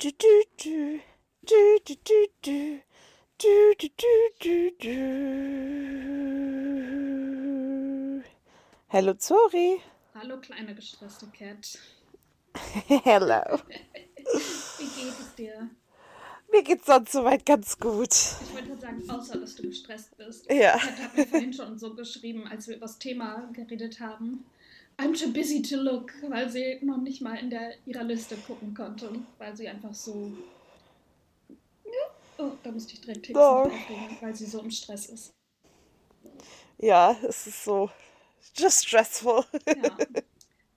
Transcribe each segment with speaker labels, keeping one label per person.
Speaker 1: du, du, du. Du, du, du, du. Du, du, du, du, du. Hallo Zori.
Speaker 2: Hallo kleine gestresste Cat.
Speaker 1: Hello.
Speaker 2: Wie geht es dir?
Speaker 1: Mir geht's sonst soweit ganz gut.
Speaker 2: Ich wollte nur sagen, außer dass du gestresst bist.
Speaker 1: Ja.
Speaker 2: Cat hat mir vorhin schon so geschrieben, als wir über das Thema geredet haben. I'm too busy to look, weil sie noch nicht mal in der, ihrer Liste gucken konnte, weil sie einfach so. Oh, da musste ich direkt Texten
Speaker 1: Oh.
Speaker 2: weil sie so im Stress ist.
Speaker 1: Ja, es ist so just stressful.
Speaker 2: Ja.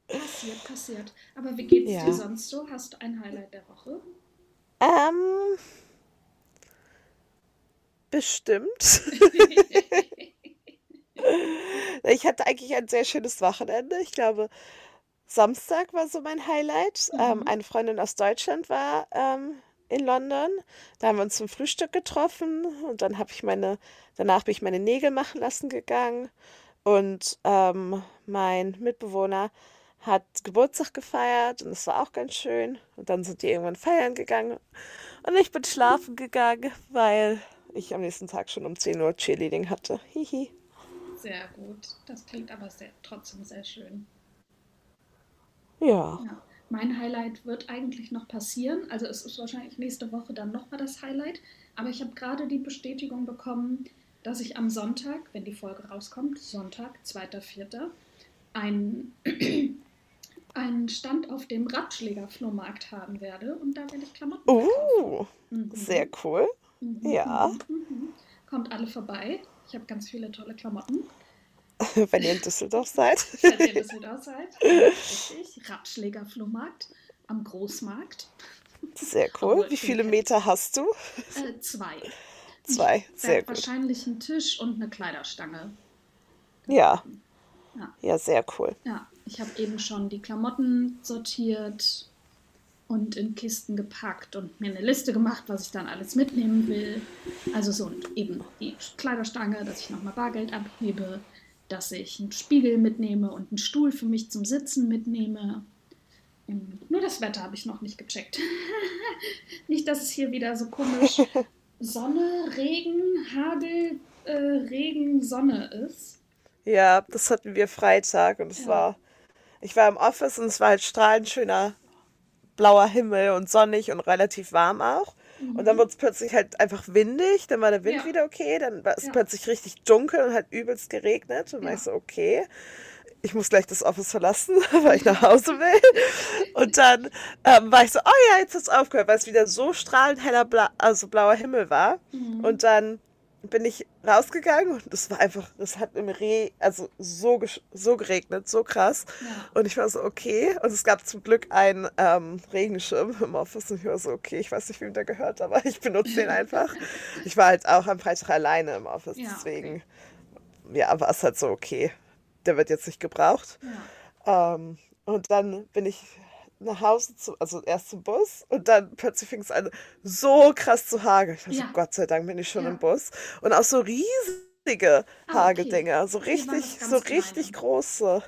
Speaker 2: Passiert, passiert. Aber wie geht's
Speaker 1: Ja.
Speaker 2: dir sonst so? Hast du ein Highlight der Woche?
Speaker 1: Ähm, bestimmt. Ich hatte eigentlich ein sehr schönes Wochenende. Ich glaube, Samstag war so mein Highlight. Ähm,
Speaker 2: Mhm.
Speaker 1: eine Freundin aus Deutschland war ähm, in London. Da haben wir uns zum Frühstück getroffen und dann habe ich meine, danach bin ich meine Nägel machen lassen gegangen. Und ähm, mein Mitbewohner hat Geburtstag gefeiert und das war auch ganz schön. Und dann sind die irgendwann feiern gegangen und ich bin schlafen gegangen, weil ich am nächsten Tag schon um 10 Uhr Cheerleading hatte. Hihi.
Speaker 2: Sehr gut. Das klingt aber sehr, trotzdem sehr schön.
Speaker 1: Ja.
Speaker 2: Ja. Mein Highlight wird eigentlich noch passieren. Also es ist wahrscheinlich nächste Woche dann nochmal das Highlight. Aber ich habe gerade die Bestätigung bekommen, dass ich am Sonntag, wenn die Folge rauskommt, Sonntag, 2.4., ein, einen Stand auf dem Ratschläger-Flohmarkt haben werde. Und da werde ich Klamotten verkaufen.
Speaker 1: Uh,
Speaker 2: Mhm.
Speaker 1: sehr cool.
Speaker 2: Mhm,
Speaker 1: ja.
Speaker 2: mhm, mhm. Kommt alle vorbei. Ich habe ganz viele tolle Klamotten.
Speaker 1: Wenn ihr in Düsseldorf seid.
Speaker 2: Falls ihr das wieder seid. Richtig. Ratschläger-Flohmarkt am Großmarkt.
Speaker 1: Sehr cool. Wie viele Meter hast du?
Speaker 2: Äh, zwei.
Speaker 1: Zwei.
Speaker 2: Ich
Speaker 1: Sehr gut.
Speaker 2: Wahrscheinlich einen Tisch und eine Kleiderstange.
Speaker 1: Ja.
Speaker 2: Ja.
Speaker 1: Ja, sehr cool.
Speaker 2: Ja, ich habe eben schon die Klamotten sortiert und in Kisten gepackt und mir eine Liste gemacht, was ich dann alles mitnehmen will. Also so eben die Kleiderstange, dass ich nochmal Bargeld abhebe, dass ich einen Spiegel mitnehme und einen Stuhl für mich zum Sitzen mitnehme. Ähm, Nur das Wetter habe ich noch nicht gecheckt. nicht, dass es hier wieder so komisch Sonne, Regen, Hagel, äh, Regen, Sonne ist.
Speaker 1: Ja, das hatten wir Freitag und es
Speaker 2: Ja.
Speaker 1: war, ich war im Office und es war halt strahlend schöner blauer Himmel und sonnig und relativ warm auch. Und dann wurde es plötzlich halt einfach windig, dann war der Wind
Speaker 2: Mhm. Ja.
Speaker 1: wieder okay, dann war es
Speaker 2: Ja.
Speaker 1: plötzlich richtig dunkel und hat übelst geregnet. Und war
Speaker 2: Ja.
Speaker 1: ich so, okay, ich muss gleich das Office verlassen, weil ich nach Hause will. Und dann ähm, war ich so, oh ja, jetzt hat's aufgehört, weil es wieder so strahlend heller, Bla also blauer Himmel war.
Speaker 2: Mhm.
Speaker 1: Und dann bin ich rausgegangen und es war einfach, es hat im Re, also so, so geregnet, so krass.
Speaker 2: Ja.
Speaker 1: Und ich war so, okay. Und es gab zum Glück einen ähm, Regenschirm im Office und ich war so, okay, ich weiß nicht, wem der gehört, aber ich benutze den einfach. Ich war halt auch am Freitag alleine im Office,
Speaker 2: Ja,
Speaker 1: deswegen, ja, war es halt so, okay, der wird jetzt nicht gebraucht.
Speaker 2: Ja.
Speaker 1: Ähm, und dann bin ich nach Hause, zu, also erst zum Bus und dann plötzlich fing es an, so krass zu hageln. Ich so,
Speaker 2: Ja.
Speaker 1: Gott sei Dank bin ich schon
Speaker 2: Ja.
Speaker 1: im Bus. Und auch so riesige
Speaker 2: Ah, okay.
Speaker 1: Hagedinger, so richtig, so richtig große.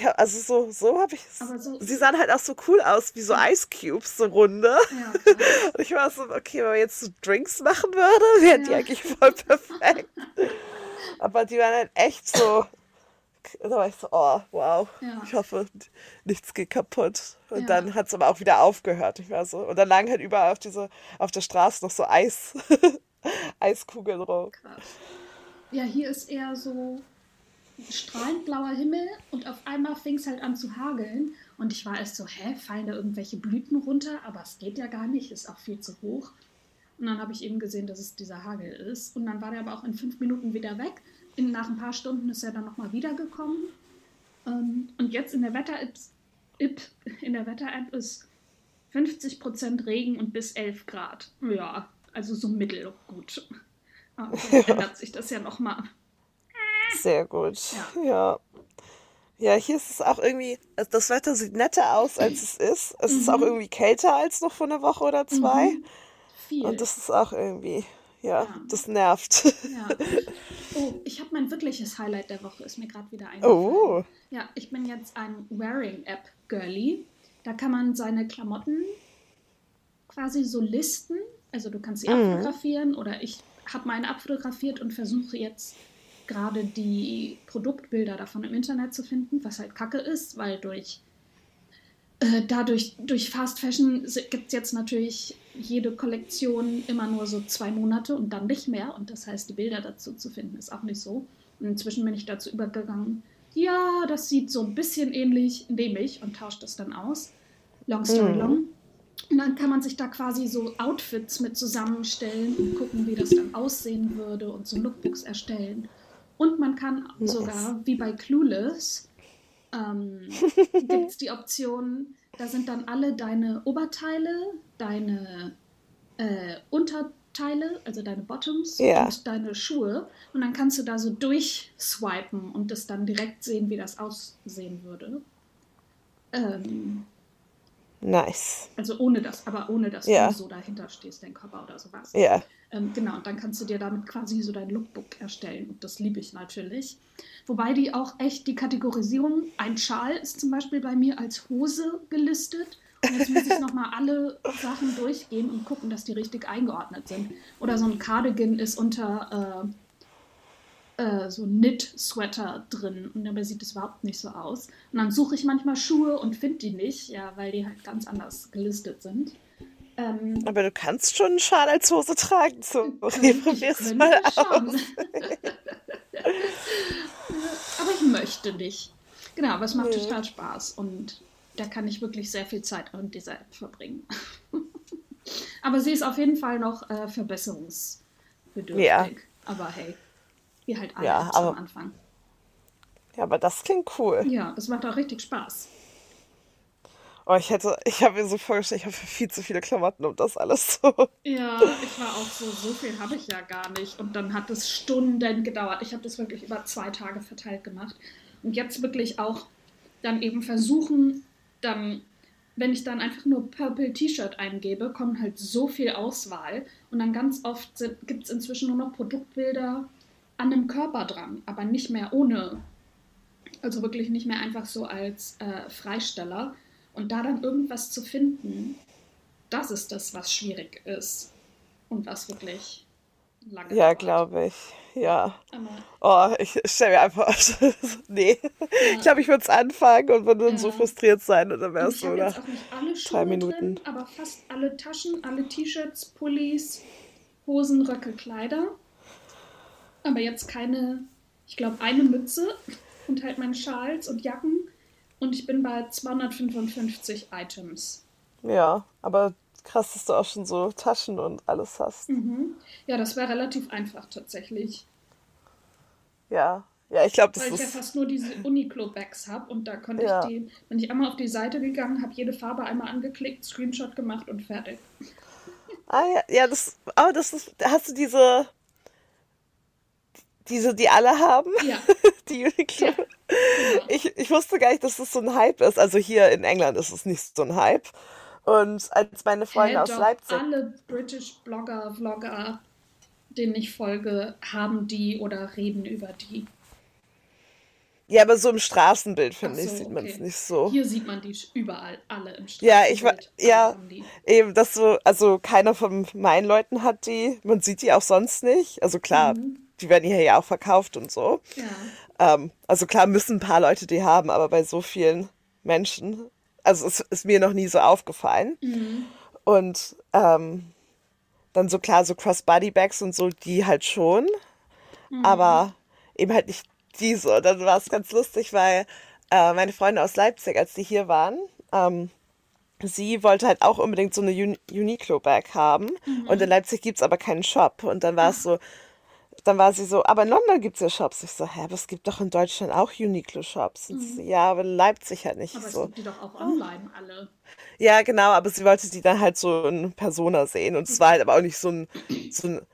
Speaker 1: Ja, also so, so habe ich
Speaker 2: so-
Speaker 1: Sie sahen halt auch so cool aus, wie so Ice Cubes, so runde.
Speaker 2: Ja.
Speaker 1: Und ich war so, okay, wenn man jetzt so Drinks machen würde, wären die eigentlich voll perfekt. Aber die waren halt echt so. Da war ich so, oh, wow.
Speaker 2: Ja.
Speaker 1: Ich hoffe, nichts geht kaputt. Und
Speaker 2: Ja.
Speaker 1: dann hat es aber auch wieder aufgehört. Ich war so. Und dann lagen halt überall auf diese, auf der Straße noch so Eis, Eiskugeln rum.
Speaker 2: Krass. Ja, hier ist eher so strahlend blauer Himmel und auf einmal fing es halt an zu hageln. Und ich war erst so, hä, fallen da irgendwelche Blüten runter? Aber es geht ja gar nicht, ist auch viel zu hoch. Und dann habe ich eben gesehen, dass es dieser Hagel ist. Und dann war der aber auch in fünf Minuten wieder weg. Nach ein paar Stunden ist er dann nochmal wiedergekommen. Ähm, und jetzt in der Wetter-App in der Wetter-App ist 50% Regen und bis 11 Grad. Ja, also so mittelgut. Aber vielleicht ändert sich das ja nochmal.
Speaker 1: Sehr gut.
Speaker 2: Ja.
Speaker 1: Ja. Ja, hier ist es auch irgendwie, also das Wetter sieht netter aus, als es ist. Es ist auch irgendwie kälter als noch vor einer Woche oder zwei.
Speaker 2: Viel.
Speaker 1: Und das ist auch irgendwie, ja,
Speaker 2: Ja.
Speaker 1: das nervt.
Speaker 2: ja. Oh, ich habe mein wirkliches Highlight der Woche, ist mir gerade wieder eingefallen.
Speaker 1: Oh,
Speaker 2: Ja, ich bin jetzt ein Wearing-App-Girly. Da kann man seine Klamotten quasi so Listen. Also du kannst sie
Speaker 1: Mhm.
Speaker 2: abfotografieren oder ich habe meine abfotografiert und versuche jetzt gerade die Produktbilder davon im Internet zu finden, was halt kacke ist, weil durch äh, dadurch durch Fast Fashion gibt es jetzt natürlich jede Kollektion immer nur so zwei Monate und dann nicht mehr. Und das heißt, die Bilder dazu zu finden, ist auch nicht so. Und inzwischen bin ich dazu übergegangen, ja, das sieht so ein bisschen ähnlich, nehme ich und tausche das dann aus. Long story
Speaker 1: Mhm.
Speaker 2: long. Und dann kann man sich da quasi so Outfits mit zusammenstellen und gucken, wie das dann aussehen würde und so Lookbooks erstellen. Und man kann
Speaker 1: Nice.
Speaker 2: sogar, wie bei Clueless, ähm, gibt es die Option, da sind dann alle deine Oberteile, deine äh, Unterteile, also deine Bottoms
Speaker 1: Ja.
Speaker 2: und deine Schuhe. Und dann kannst du da so durchswipen und das dann direkt sehen, wie das aussehen würde. Ähm,
Speaker 1: Nice.
Speaker 2: also ohne das, aber ohne dass
Speaker 1: Ja.
Speaker 2: du so dahinter stehst, dein Körper oder sowas.
Speaker 1: Ja.
Speaker 2: Ähm, genau, und dann kannst du dir damit quasi so dein Lookbook erstellen. Und das liebe ich natürlich. Wobei die auch echt die Kategorisierung, ein Schal ist zum Beispiel bei mir als Hose gelistet. Und jetzt muss ich nochmal alle Sachen durchgehen und gucken, dass die richtig eingeordnet sind. Oder so ein Cardigan ist unter äh, äh, so Knit-Sweater drin. Und dabei sieht es überhaupt nicht so aus. Und dann suche ich manchmal Schuhe und finde die nicht, ja, weil die halt ganz anders gelistet sind. Ähm,
Speaker 1: Aber du kannst schon einen Schal als Hose tragen. So, probier's
Speaker 2: könnte
Speaker 1: mal aus.
Speaker 2: möchte nicht. Genau, aber es macht
Speaker 1: Nee.
Speaker 2: total Spaß und da kann ich wirklich sehr viel Zeit an dieser App verbringen. aber sie ist auf jeden Fall noch äh, verbesserungsbedürftig.
Speaker 1: Ja.
Speaker 2: Aber hey, wie halt alle
Speaker 1: Ja, aber-
Speaker 2: am Anfang.
Speaker 1: Ja, aber das klingt cool.
Speaker 2: Ja, das macht auch richtig Spaß.
Speaker 1: Oh, ich hätte, ich habe mir so vorgestellt, ich habe viel zu viele Klamotten und das alles so.
Speaker 2: Ja, ich war auch so, so viel habe ich ja gar nicht. Und dann hat es Stunden gedauert. Ich habe das wirklich über zwei Tage verteilt gemacht. Und jetzt wirklich auch dann eben versuchen, dann, wenn ich dann einfach nur Purple T-Shirt eingebe, kommt halt so viel Auswahl. Und dann ganz oft gibt es inzwischen nur noch Produktbilder an einem Körper dran, aber nicht mehr ohne. Also wirklich nicht mehr einfach so als äh, Freisteller. Und da dann irgendwas zu finden, das ist das, was schwierig ist. Und was wirklich lange
Speaker 1: Ja, glaube ich. Ja.
Speaker 2: Aber
Speaker 1: Oh, ich stelle mir einfach. nee.
Speaker 2: Ja.
Speaker 1: Ich glaube, ich würde es anfangen und würde dann so
Speaker 2: Ja.
Speaker 1: frustriert sein und dann wäre es
Speaker 2: ich
Speaker 1: so,
Speaker 2: Schuhe
Speaker 1: drei Minuten.
Speaker 2: drin, aber fast alle Taschen, alle T-Shirts, Pullis, Hosen, Röcke, Kleider. Aber jetzt keine, ich glaube, eine Mütze und halt meine Schals und Jacken. Und ich bin bei 255 Items.
Speaker 1: Ja, aber krass, dass du auch schon so Taschen und alles hast.
Speaker 2: Mhm. Ja, das wäre relativ einfach tatsächlich.
Speaker 1: Ja. Ja, ich glaube, das
Speaker 2: Weil ich ja fast nur diese Uniqlo-Bags habe und da konnte
Speaker 1: Ja.
Speaker 2: ich die, bin ich einmal auf die Seite gegangen, habe jede Farbe einmal angeklickt, Screenshot gemacht und fertig.
Speaker 1: Ah ja, ja, das. Aber das ist. Hast du diese. Diese, die alle haben?
Speaker 2: Ja,
Speaker 1: Die Uniqlo?
Speaker 2: ja, genau.
Speaker 1: Ich, ich wusste gar nicht, dass das so ein Hype ist. Also hier in England ist es nicht so ein Hype. Und als meine Freunde
Speaker 2: Hä,
Speaker 1: aus
Speaker 2: doch,
Speaker 1: Leipzig.
Speaker 2: alle British Blogger, Vlogger, denen ich folge, haben die oder reden über die.
Speaker 1: Ja, aber so im Straßenbild, finde
Speaker 2: Ach
Speaker 1: ich,
Speaker 2: so,
Speaker 1: sieht man es
Speaker 2: okay.
Speaker 1: nicht so.
Speaker 2: Hier sieht man die überall, alle im
Speaker 1: Ja, ich wa-
Speaker 2: Straßenbild.
Speaker 1: ja.
Speaker 2: Die.
Speaker 1: Eben, das so, also keiner von meinen Leuten hat die. Man sieht die auch sonst nicht. Also klar,
Speaker 2: Mhm.
Speaker 1: Die werden hier ja auch verkauft und so.
Speaker 2: Ja.
Speaker 1: Ähm, also klar müssen ein paar Leute die haben, aber bei so vielen Menschen, also es ist mir noch nie so aufgefallen.
Speaker 2: Mhm.
Speaker 1: Und ähm, dann so klar, so Crossbody-Bags und so, die halt schon,
Speaker 2: Mhm.
Speaker 1: aber eben halt nicht diese. Und dann war es ganz lustig, weil äh, meine Freunde aus Leipzig, als die hier waren, ähm, sie wollte halt auch unbedingt so eine Uni Uniqlo-Bag haben.
Speaker 2: Mhm.
Speaker 1: Und in Leipzig gibt es aber keinen Shop. Und dann war es so, dann war sie so, aber in London gibt es ja Shops. Ich so, hä, aber es gibt doch in Deutschland auch Uniqlo-Shops. Sie so, ja, aber in Leipzig halt nicht.
Speaker 2: Mhm. Aber
Speaker 1: Ich
Speaker 2: es
Speaker 1: so,
Speaker 2: gibt die doch auch online alle.
Speaker 1: ja, genau, aber sie wollte die dann halt so in Persona sehen. Und es war halt aber auch nicht so ein, so ein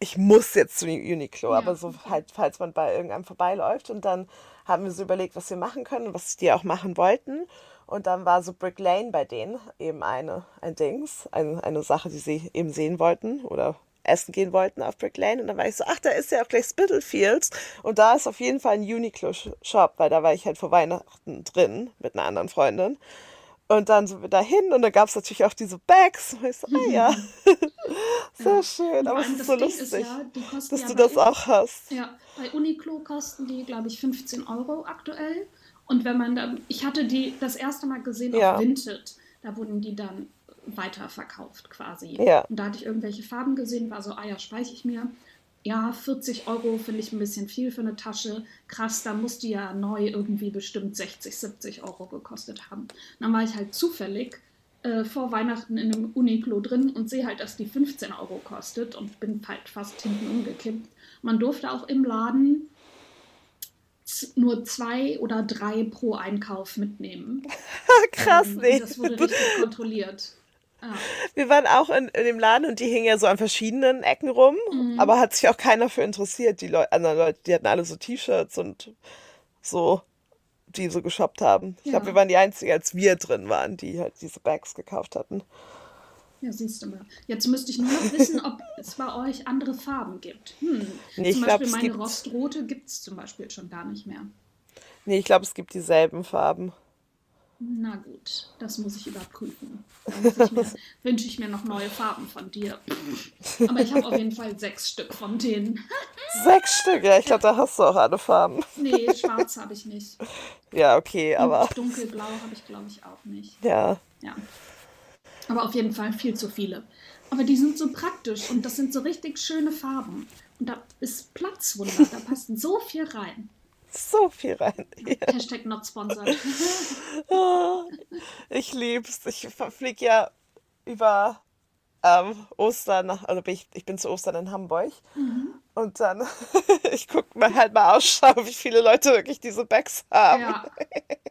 Speaker 1: ich muss jetzt zu Uniqlo,
Speaker 2: Ja,
Speaker 1: aber so halt, falls man bei irgendeinem vorbeiläuft. Und dann haben wir so überlegt, was wir machen können und was die auch machen wollten. Und dann war so Brick Lane bei denen eben eine, ein Dings, eine, eine Sache, die sie eben sehen wollten oder essen gehen wollten auf Brick Lane. Und dann war ich so, ach, da ist ja auch gleich Spitalfields. Und da ist auf jeden Fall ein Uniqlo-Shop, weil da war ich halt vor Weihnachten drin mit einer anderen Freundin. Und dann sind wir dahin und da gab es natürlich auch diese Bags. Und ich so, ah ja, sehr ja. schön, aber es ist so Ding lustig, ist ja, dass ja du das auch hast.
Speaker 2: Ja, bei Uniqlo kosten die, glaube ich, 15 Euro aktuell. Und wenn man dann, ich hatte die das erste Mal gesehen auf Vinted, da wurden die dann weiterverkauft quasi. Ja. Und da hatte ich irgendwelche Farben gesehen, war so, ah ja, speichere ich mir ja, 40 Euro finde ich ein bisschen viel für eine Tasche. Krass, da muss die ja neu irgendwie bestimmt 60, 70 Euro gekostet haben. Dann war ich halt zufällig äh, vor Weihnachten in einem Uniqlo drin und sehe halt, dass die 15 Euro kostet und bin halt fast hinten umgekippt. Man durfte auch im Laden nur zwei oder drei pro Einkauf mitnehmen.
Speaker 1: Krass, ähm, nee.
Speaker 2: Das wurde richtig kontrolliert.
Speaker 1: Ah. Wir waren auch in, in, dem Laden und die hingen ja so an verschiedenen Ecken rum, mhm. aber hat sich auch keiner für interessiert. Die Leute, anderen Leute, die hatten alle so T-Shirts und so, die so geshoppt haben. Ich ja. glaube, wir waren die Einzigen, als wir drin waren, die halt diese Bags gekauft hatten.
Speaker 2: Ja, siehst du mal. Jetzt müsste ich nur noch wissen, ob es bei euch andere Farben gibt. Hm. Nee, zum Beispiel glaub, meine Rostrote gibt es zum Beispiel schon gar nicht mehr.
Speaker 1: Nee, ich glaube, es gibt dieselben Farben.
Speaker 2: Na gut, das muss ich überprüfen. Wünsche ich mir noch neue Farben von dir. Aber ich habe auf jeden Fall sechs Stück von denen.
Speaker 1: Sechs Stück? Ja, ich glaube, da hast du auch alle Farben.
Speaker 2: Nee, schwarz habe ich nicht.
Speaker 1: Ja, okay, aber.
Speaker 2: Und dunkelblau habe ich, glaube ich, auch nicht.
Speaker 1: Ja.
Speaker 2: Ja. Aber auf jeden Fall viel zu viele. Aber die sind so praktisch und das sind so richtig schöne Farben. Und da ist Platzwunder, da passt so viel rein
Speaker 1: so viel rein.
Speaker 2: Ja. Hashtag not sponsored.
Speaker 1: oh, ich lieb's. Ich fliege ja über ähm, Ostern, also bin ich, ich bin zu Ostern in Hamburg. Mhm. Und dann, ich gucke mir halt mal Ausschau, wie viele Leute wirklich diese Bags haben.
Speaker 2: Ja,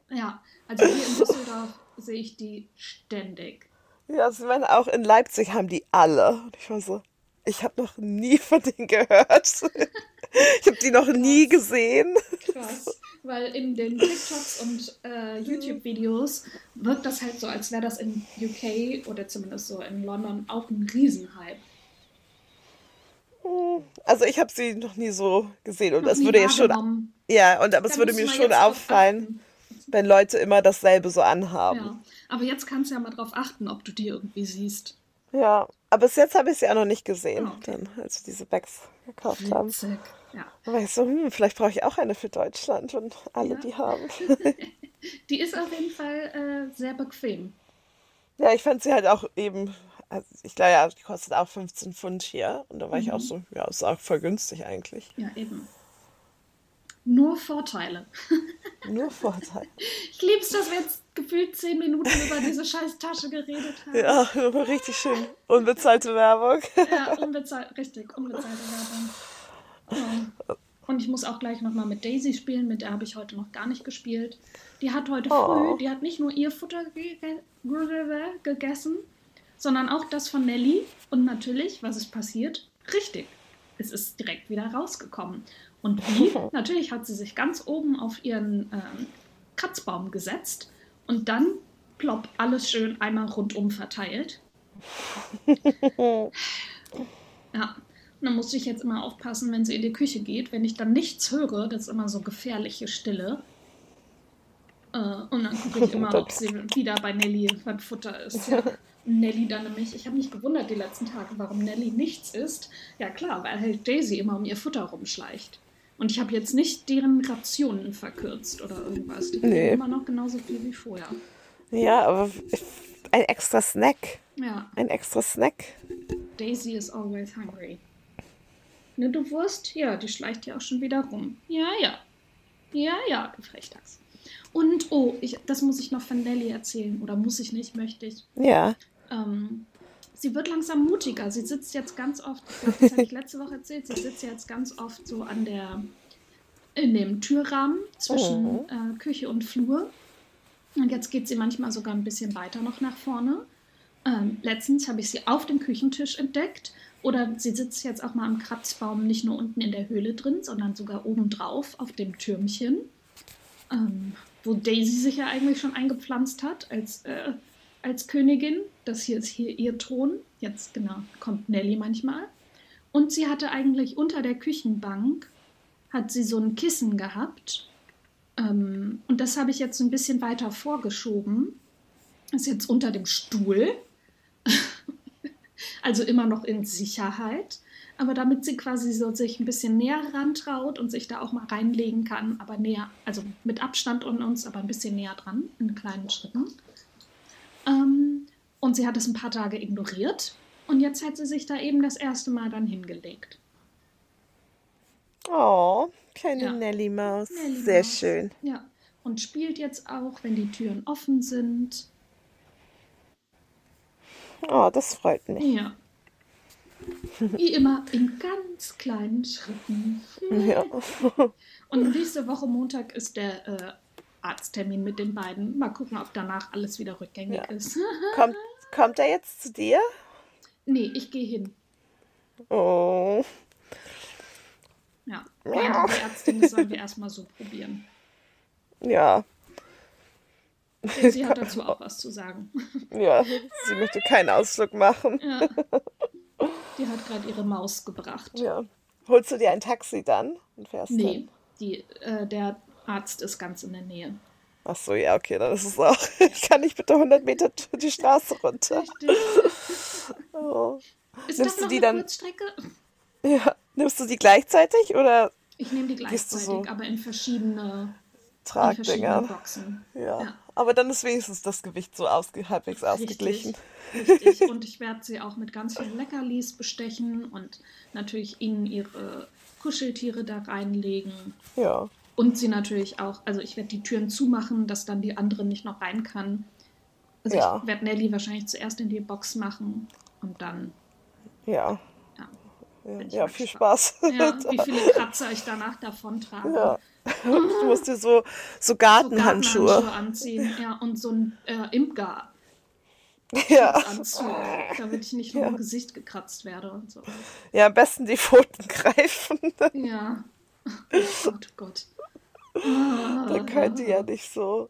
Speaker 2: ja. also hier in Düsseldorf sehe ich die ständig.
Speaker 1: Ja, sie meinen auch in Leipzig haben die alle. Und ich war so, ich habe noch nie von denen gehört. Ich habe die noch Krass. nie gesehen.
Speaker 2: Krass, weil in den TikToks und äh, YouTube-Videos wirkt das halt so, als wäre das in UK oder zumindest so in London auch ein Riesenhype.
Speaker 1: Hm, also ich habe sie noch nie so gesehen und es würde ja schon ja und aber es würde mir schon auffallen, wenn Leute immer dasselbe so anhaben. Ja,
Speaker 2: aber jetzt kannst du ja mal drauf achten, ob du die irgendwie siehst.
Speaker 1: Ja, aber bis jetzt habe ich sie auch noch nicht gesehen, oh, okay. dann, als wir diese Bags gekauft Witzig. haben. Ja. Da war ich so, hm, vielleicht brauche ich auch eine für Deutschland und alle ja. die haben.
Speaker 2: die ist auf jeden Fall äh, sehr bequem.
Speaker 1: Ja, ich fand sie halt auch eben, also ich glaube ja, die kostet auch 15 Pfund hier. Und da war mhm. ich auch mhm. so, ja, ist auch voll günstig eigentlich.
Speaker 2: Ja, eben. Nur Vorteile.
Speaker 1: Nur Vorteile.
Speaker 2: Ich liebe es, dass wir jetzt gefühlt zehn Minuten über diese scheiß Tasche geredet haben.
Speaker 1: Ja, richtig schön. Unbezahlte Werbung.
Speaker 2: Ja, unbezahlt, richtig, unbezahlte Werbung. Und ich muss auch gleich nochmal mit Daisy spielen, mit der habe ich heute noch gar nicht gespielt. Die hat heute oh. früh, die hat nicht nur ihr Futter ge gegessen, sondern auch das von Nelly. Und natürlich, was ist passiert? Richtig, es ist direkt wieder rausgekommen. Und wie? natürlich hat sie sich ganz oben auf ihren ähm, Kratzbaum gesetzt und dann plopp alles schön einmal rundum verteilt. ja, und dann musste ich jetzt immer aufpassen, wenn sie in die Küche geht. Wenn ich dann nichts höre, das ist immer so gefährliche Stille. Äh, und dann gucke ich immer, ob sie wieder bei Nelly beim Futter ist. Ja. Nelly dann nämlich, ich habe mich gewundert die letzten Tage, warum Nelly nichts isst. Ja klar, weil halt Daisy immer um ihr Futter rumschleicht. Und ich habe jetzt nicht deren Rationen verkürzt oder irgendwas. Die nee. immer noch genauso viel wie vorher.
Speaker 1: Ja, aber ein extra Snack.
Speaker 2: Ja.
Speaker 1: Ein extra Snack.
Speaker 2: Daisy is always hungry. Ne, du Wurst? Ja, die schleicht ja auch schon wieder rum. Ja, ja. Ja, ja, du Frechdachs. Und, oh, ich, das muss ich noch von Nelly erzählen. Oder muss ich nicht, möchte ich.
Speaker 1: Ja.
Speaker 2: Ähm, sie wird langsam mutiger. Sie sitzt jetzt ganz oft, ich glaube, das habe ich letzte Woche erzählt, sie sitzt jetzt ganz oft so an der, in dem Türrahmen zwischen oh. äh, Küche und Flur. Und jetzt geht sie manchmal sogar ein bisschen weiter noch nach vorne. Ähm, letztens habe ich sie auf dem Küchentisch entdeckt oder sie sitzt jetzt auch mal am Kratzbaum, nicht nur unten in der Höhle drin, sondern sogar oben drauf auf dem Türmchen, ähm, wo Daisy sich ja eigentlich schon eingepflanzt hat als, äh, als Königin. Das hier ist hier ihr Thron. Jetzt genau kommt Nelly manchmal. Und sie hatte eigentlich unter der Küchenbank hat sie so ein Kissen gehabt. Ähm, und das habe ich jetzt ein bisschen weiter vorgeschoben, Ist jetzt unter dem Stuhl. also immer noch in Sicherheit. Aber damit sie quasi so sich ein bisschen näher rantraut und sich da auch mal reinlegen kann, aber näher, also mit Abstand und uns, aber ein bisschen näher dran, in kleinen Schritten. Ähm, und sie hat es ein paar Tage ignoriert. Und jetzt hat sie sich da eben das erste Mal dann hingelegt.
Speaker 1: Oh, kleine
Speaker 2: Ja.
Speaker 1: Nelly-Maus.
Speaker 2: Nelly
Speaker 1: Sehr
Speaker 2: Maus.
Speaker 1: schön.
Speaker 2: Ja. Und spielt jetzt auch, wenn die Türen offen sind.
Speaker 1: Oh, das freut mich.
Speaker 2: Ja. Wie immer in ganz kleinen Schritten.
Speaker 1: Ja.
Speaker 2: Und nächste Woche Montag ist der äh, Arzttermin mit den beiden. Mal gucken, ob danach alles wieder rückgängig
Speaker 1: Ja.
Speaker 2: ist.
Speaker 1: Kommt, kommt er jetzt zu dir?
Speaker 2: nee, ich gehe hin.
Speaker 1: Oh.
Speaker 2: Ja. Während die Ärztin ist, sollen wir erstmal so probieren.
Speaker 1: Ja.
Speaker 2: Ja, Sie hat dazu auch was zu sagen.
Speaker 1: Ja. Sie möchte keinen Ausflug machen.
Speaker 2: Ja. Die hat gerade ihre Maus gebracht.
Speaker 1: Ja. Holst du dir ein Taxi dann und fährst
Speaker 2: Nee,
Speaker 1: dann?
Speaker 2: die, äh, der Arzt ist ganz in der Nähe.
Speaker 1: Ach so, ja, okay, dann ist es auch. Ich kann nicht bitte 100 Meter die Straße runter.
Speaker 2: Richtig.
Speaker 1: Oh.
Speaker 2: Ist
Speaker 1: Nimmst
Speaker 2: das
Speaker 1: du
Speaker 2: noch
Speaker 1: die
Speaker 2: eine
Speaker 1: dann-
Speaker 2: Kurzstrecke?
Speaker 1: Ja. Nimmst du die gleichzeitig oder
Speaker 2: Ich nehme die
Speaker 1: du
Speaker 2: gleichzeitig,
Speaker 1: so?
Speaker 2: aber in verschiedene, in verschiedene
Speaker 1: Tragdinger?
Speaker 2: Boxen.
Speaker 1: Ja.
Speaker 2: Ja.
Speaker 1: Aber dann ist wenigstens das Gewicht so ausge halbwegs ausgeglichen.
Speaker 2: Richtig, richtig. Und ich werde sie auch mit ganz vielen Leckerlis bestechen und natürlich ihnen ihre Kuscheltiere da reinlegen.
Speaker 1: Ja.
Speaker 2: Und sie natürlich auch, also ich werde die Türen zumachen, dass dann die andere nicht noch rein kann. Also
Speaker 1: Ja.
Speaker 2: ich werde Nelly wahrscheinlich zuerst in die Box machen und dann,
Speaker 1: Ja.
Speaker 2: ja.
Speaker 1: Ja, viel. Spaß.
Speaker 2: Ja, wie viele Kratzer ich danach davon trage.
Speaker 1: Ja. Du musst dir so, so
Speaker 2: So
Speaker 1: Gartenhandschuhe.
Speaker 2: Gartenhandschuhe anziehen. Ja, und so ein äh, Imker.
Speaker 1: Ja.
Speaker 2: Anzug, damit ich nicht nur
Speaker 1: Ja.
Speaker 2: im Gesicht gekratzt werde und so.
Speaker 1: ja, am besten die Pfoten greifen.
Speaker 2: Ja. Oh Gott, oh Gott.
Speaker 1: Da können die ja nicht so.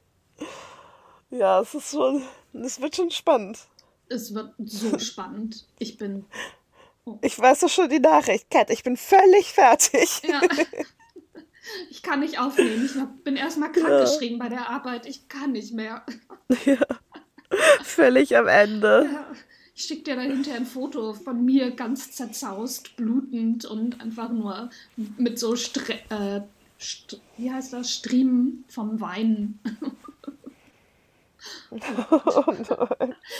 Speaker 1: Ja, es ist schon, es wird schon spannend.
Speaker 2: Es wird so spannend. Ich bin.
Speaker 1: Ich weiß doch schon die Nachricht, Kat, ich bin völlig fertig.
Speaker 2: Ja. Ich kann nicht aufnehmen. Ich bin erstmal krank
Speaker 1: Ja.
Speaker 2: geschrieben bei der Arbeit. Ich kann nicht mehr.
Speaker 1: Völlig am Ende.
Speaker 2: Ja. Ich schicke dir dann hinterher ein Foto von mir ganz zerzaust, blutend und einfach nur mit so Stre äh, St wie heißt das? Striemen vom Weinen.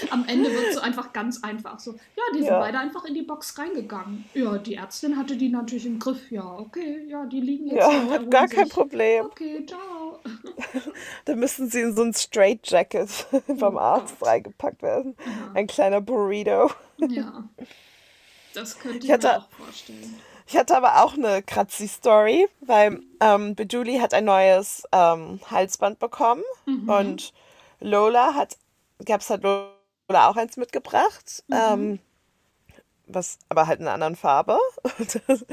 Speaker 2: Am Ende wird so einfach ganz einfach so. Ja, die sind
Speaker 1: Ja.
Speaker 2: beide einfach in die Box reingegangen. Ja, die Ärztin hatte die natürlich im Griff. Ja, okay, ja, die liegen jetzt
Speaker 1: Ja, hat gar kein
Speaker 2: sich.
Speaker 1: Problem.
Speaker 2: Okay, ciao.
Speaker 1: Da müssen sie in so ein Straight Jacket vom
Speaker 2: Oh
Speaker 1: Arzt
Speaker 2: Gott.
Speaker 1: reingepackt werden.
Speaker 2: Aha.
Speaker 1: Ein kleiner Burrito.
Speaker 2: Ja. Das könnte ich,
Speaker 1: Ich
Speaker 2: mir auch vorstellen.
Speaker 1: Ich hatte aber auch eine Kratzi-Story, weil ähm, Bejuli hat ein neues ähm, Halsband bekommen
Speaker 2: Mhm.
Speaker 1: und Lola hat, gab's hat Lola auch eins mitgebracht,
Speaker 2: Mhm.
Speaker 1: ähm, was aber halt in einer anderen Farbe. Das,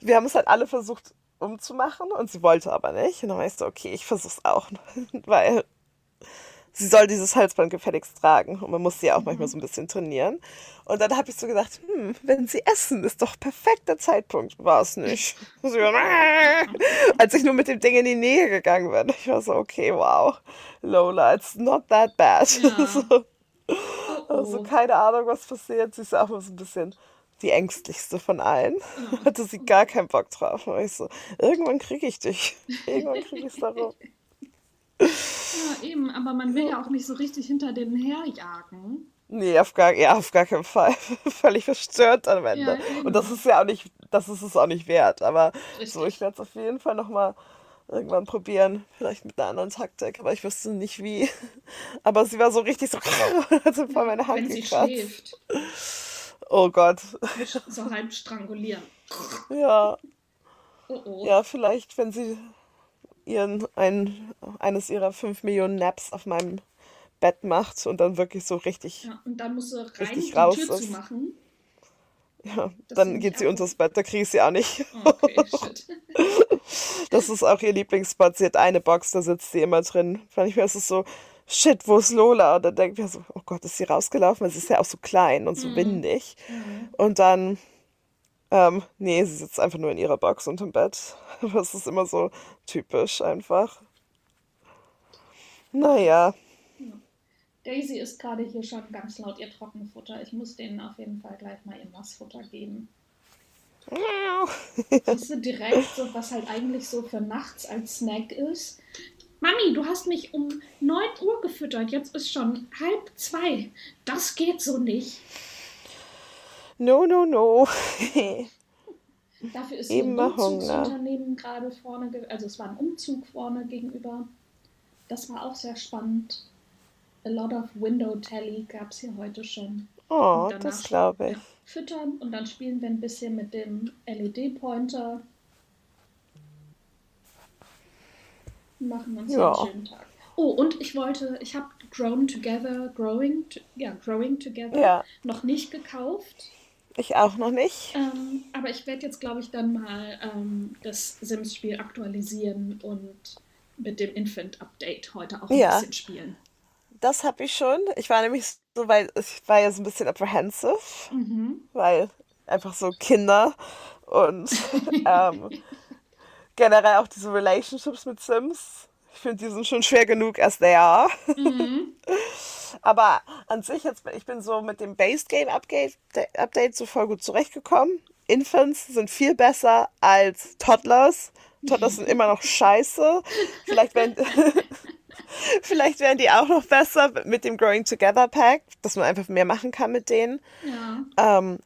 Speaker 1: wir haben es halt alle versucht umzumachen und sie wollte aber nicht. Und dann weißt du, okay, ich versuch's auch, weil sie soll dieses Halsband gefälligst tragen und man muss sie ja auch manchmal so ein bisschen trainieren. Und dann habe ich so gedacht, hm, wenn sie essen, ist doch perfekter Zeitpunkt. War es nicht. Als ich nur mit dem Ding in die Nähe gegangen bin, ich war so, okay, wow, Lola, it's not that bad.
Speaker 2: Ja.
Speaker 1: So,
Speaker 2: Oh,
Speaker 1: also
Speaker 2: oh.
Speaker 1: keine Ahnung, was passiert. Sie ist auch mal so ein bisschen die ängstlichste von allen. Hatte sie gar keinen Bock drauf. Und ich so, irgendwann kriege ich dich. Irgendwann kriege ich es darum.
Speaker 2: Ja, eben, aber man will ja auch nicht so richtig hinter denen herjagen.
Speaker 1: Nee, auf gar, ja, auf gar keinen Fall. Völlig verstört am Ende.
Speaker 2: Ja.
Speaker 1: Und das ist ja auch nicht, das ist es auch nicht wert. Aber
Speaker 2: Richtig.
Speaker 1: so, ich werde es auf jeden Fall nochmal irgendwann probieren. Vielleicht mit einer anderen Taktik, aber ich wüsste nicht wie. Aber sie war so richtig so, hat so vor meine Hand
Speaker 2: Wenn sie
Speaker 1: gekratzt.
Speaker 2: schläft,
Speaker 1: Oh Gott.
Speaker 2: so halb strangulieren.
Speaker 1: Ja.
Speaker 2: Oh oh.
Speaker 1: Ja, vielleicht, wenn sie ihren, ein, eines ihrer fünf Millionen Naps auf meinem Bett macht und dann wirklich so richtig,
Speaker 2: Ja, und dann musst du rein
Speaker 1: Richtig
Speaker 2: die
Speaker 1: raus
Speaker 2: Tür
Speaker 1: ist.
Speaker 2: zumachen.
Speaker 1: ja,
Speaker 2: Das
Speaker 1: dann geht
Speaker 2: ich
Speaker 1: sie
Speaker 2: auch
Speaker 1: unters Bett, da kriege ich sie auch nicht.
Speaker 2: Okay, shit.
Speaker 1: Das ist auch ihr Lieblingsspot. Sie hat eine Box, da sitzt sie immer drin. Manchmal ist es so, shit, wo ist Lola? Und dann denkt man so, oh Gott, ist sie rausgelaufen? Weil sie ist ja auch so klein und so
Speaker 2: Mhm.
Speaker 1: windig. Und dann, ähm, nee, sie sitzt einfach nur in ihrer Box unterm Bett. Das ist immer so typisch einfach. Naja,
Speaker 2: Daisy isst gerade hier schon ganz laut ihr Trockenfutter. Ich muss denen auf jeden Fall gleich mal ihr Nassfutter geben. Siehst du direkt so, was halt eigentlich so für nachts als Snack ist. Mami, du hast mich um 9 Uhr gefüttert. Jetzt ist schon halb zwei. Das geht so nicht.
Speaker 1: No, no, no.
Speaker 2: Dafür ist hier ein Umzugsunternehmen gerade vorne, also es war ein Umzug vorne gegenüber. Das war auch sehr spannend. A lot of Window Tally gab es hier heute schon.
Speaker 1: Oh, das glaube ich.
Speaker 2: Füttern und dann spielen wir ein bisschen mit dem LED-Pointer. Machen uns ja. einen schönen Tag. Oh, und ich wollte, ich habe Grown Together, Growing, ja, Growing Together ja. noch nicht gekauft.
Speaker 1: Ich auch noch nicht.
Speaker 2: Ähm, aber ich werde jetzt, glaube ich, dann mal ähm, das Sims-Spiel aktualisieren und mit dem Infant-Update heute auch ein ja. bisschen spielen.
Speaker 1: Das habe ich schon. Ich war nämlich so, weil ich war ja so ein bisschen apprehensive, mhm. weil einfach so Kinder und ähm, generell auch diese Relationships mit Sims. Ich finde, die sind schon schwer genug as they are. Mhm. Aber an sich, jetzt, ich bin so mit dem Base Game Update, Update so voll gut zurechtgekommen. Infants sind viel besser als Toddlers. Toddlers sind immer noch scheiße. Vielleicht werden, vielleicht werden die auch noch besser mit dem Growing Together Pack, dass man einfach mehr machen kann mit denen. Ja. Ähm,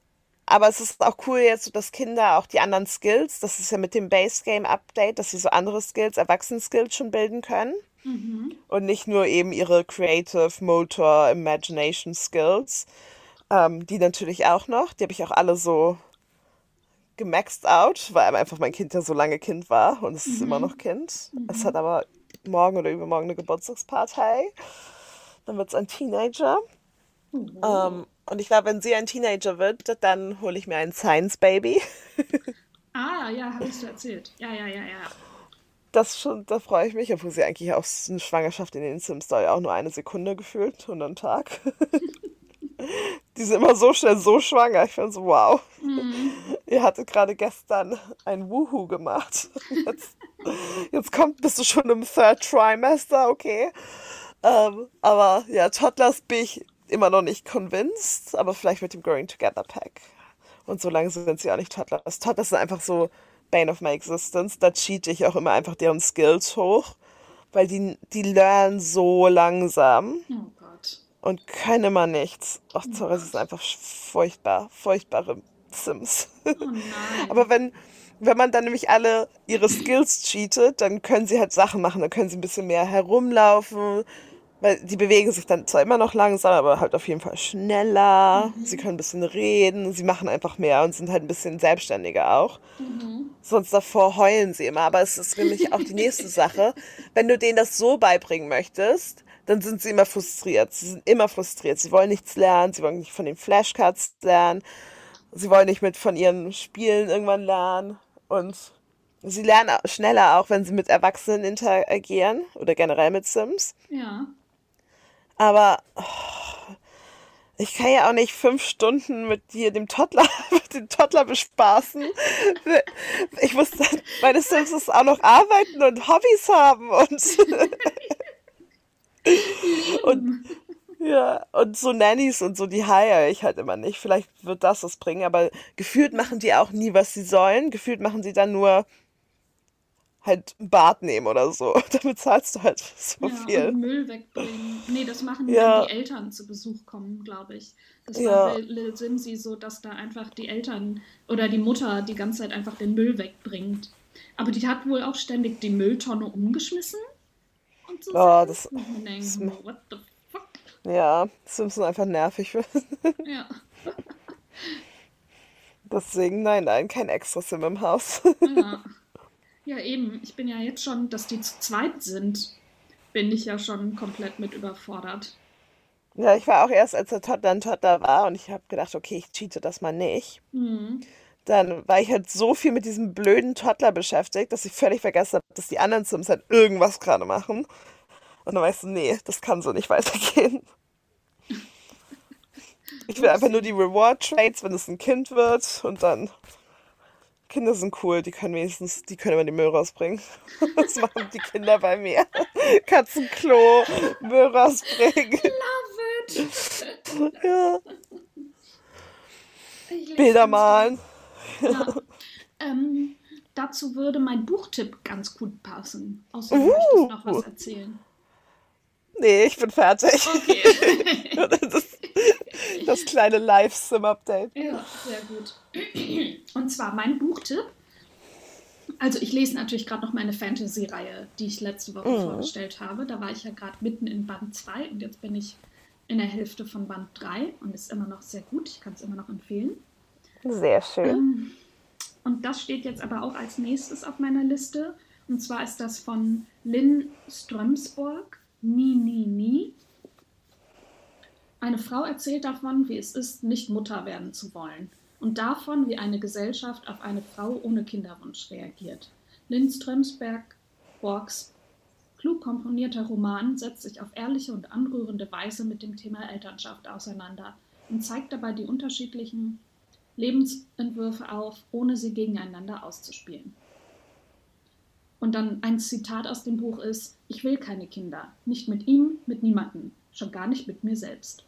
Speaker 1: aber es ist auch cool jetzt, dass Kinder auch die anderen Skills, das ist ja mit dem Base Game Update, dass sie so andere Skills, Erwachsenen-Skills schon bilden können. Mhm. Und nicht nur eben ihre Creative, Motor, Imagination Skills. Ähm, die natürlich auch noch. Die habe ich auch alle so gemaxed out, weil einfach mein Kind ja so lange Kind war und es ist mhm. immer noch Kind. Mhm. Es hat aber morgen oder übermorgen eine Geburtstagspartei. Dann wird es ein Teenager. Mhm. Ähm, und ich glaube, wenn sie ein Teenager wird, dann hole ich mir ein Science Baby.
Speaker 2: ah, ja, hast du erzählt. Ja, ja, ja, ja.
Speaker 1: Das schon, da freue ich mich, obwohl sie eigentlich auch eine Schwangerschaft in den Sims Story auch nur eine Sekunde gefühlt und einen Tag. Die sind immer so schnell so schwanger. Ich finde so, wow. Mhm. Ihr hattet gerade gestern ein Wuhu gemacht. Jetzt, jetzt kommt, bist du schon im Third Trimester, okay. Ähm, aber ja, Toddlers bin ich immer noch nicht convinced, aber vielleicht mit dem Growing Together Pack. Und so lange sind sie auch nicht Toddlers. Toddlers sind einfach so Bane of my Existence. Da cheat ich auch immer einfach deren Skills hoch, weil die, die lernen so langsam. Oh Gott. Und können immer nichts. Ach, sorry, es ist einfach furchtbar. Furchtbare Sims. Oh. Aber wenn, wenn man dann nämlich alle ihre Skills cheatet, dann können sie halt Sachen machen. Dann können sie ein bisschen mehr herumlaufen, weil die bewegen sich dann zwar immer noch langsam, aber halt auf jeden Fall schneller. Mhm. Sie können ein bisschen reden, sie machen einfach mehr und sind halt ein bisschen selbstständiger auch. Mhm. Sonst davor heulen sie immer. Aber es ist nämlich auch die nächste Sache. Wenn du denen das so beibringen möchtest, dann sind sie immer frustriert. Sie sind immer frustriert. Sie wollen nichts lernen, sie wollen nicht von den Flashcards lernen, sie wollen nicht mit von ihren Spielen irgendwann lernen. Und sie lernen schneller auch, wenn sie mit Erwachsenen interagieren oder generell mit Sims.
Speaker 2: Ja.
Speaker 1: Aber oh, ich kann ja auch nicht fünf Stunden mit dir, dem Toddler, mit dem Toddler bespaßen. Ich muss dann meine Sims auch noch arbeiten und Hobbys haben und, und ja, und so Nannies und so, die heiere ich halt immer nicht. Vielleicht wird das was bringen, aber gefühlt machen die auch nie, was sie sollen. Gefühlt machen sie dann nur halt ein Bad nehmen oder so. Damit zahlst du halt so
Speaker 2: ja,
Speaker 1: viel.
Speaker 2: Und Müll wegbringen. Nee, das machen ja. wenn die Eltern zu Besuch kommen, glaube ich. Das ja. war bei Little Simsy so, dass da einfach die Eltern oder die Mutter die ganze Zeit einfach den Müll wegbringt. Aber die hat wohl auch ständig die Mülltonne umgeschmissen.
Speaker 1: Und so oh, das, das, what the fuck? Ja, Sims sind einfach nervig.
Speaker 2: ja.
Speaker 1: Deswegen, nein, nein, kein extra Sim im Haus.
Speaker 2: ja. Ja, eben. Ich bin ja jetzt schon, dass die zu zweit sind, bin ich ja schon komplett mit überfordert.
Speaker 1: Ja, ich war auch erst, als der Todd dann Toddler war und ich habe gedacht, okay, ich cheate das mal nicht. Mhm. Dann war ich halt so viel mit diesem blöden Toddler beschäftigt, dass ich völlig vergessen habe, dass die anderen Sims halt irgendwas gerade machen. Und dann weißt du, nee, das kann so nicht weitergehen. Ich will einfach nur die Reward Trades, wenn es ein Kind wird und dann Kinder sind cool, die können wenigstens, die können immer den Müll rausbringen. Das machen die Kinder bei mir. Katzenklo, Müll rausbringen.
Speaker 2: Love gut.
Speaker 1: Ja,
Speaker 2: Ich
Speaker 1: Bilder malen.
Speaker 2: Ja. Ähm, dazu würde mein Buchtipp ganz gut passen. Außer du möchtest noch was erzählen.
Speaker 1: Nee, ich bin fertig.
Speaker 2: Okay.
Speaker 1: Das, das kleine Live-Sim-Update.
Speaker 2: ja, sehr gut. Und zwar mein Buchtipp. Also ich lese natürlich gerade noch meine Fantasy-Reihe, die ich letzte Woche vorgestellt habe. Da war ich ja gerade mitten in Band 2 und jetzt bin ich in der Hälfte von Band 3 und ist immer noch sehr gut. Ich kann es immer noch empfehlen.
Speaker 1: Sehr schön.
Speaker 2: Und das steht jetzt aber auch als nächstes auf meiner Liste. Und zwar ist das von Lynn Strömsborg, Nie, Nie, Nie. Eine Frau erzählt davon, wie es ist, nicht Mutter werden zu wollen. Und davon, wie eine Gesellschaft auf eine Frau ohne Kinderwunsch reagiert. Lynn Strömsborgs klug komponierter Roman setzt sich auf ehrliche und anrührende Weise mit dem Thema Elternschaft auseinander und zeigt dabei die unterschiedlichen Lebensentwürfe auf, ohne sie gegeneinander auszuspielen. Und dann ein Zitat aus dem Buch ist, ich will keine Kinder, nicht mit ihm, mit niemandem, schon gar nicht mit mir selbst.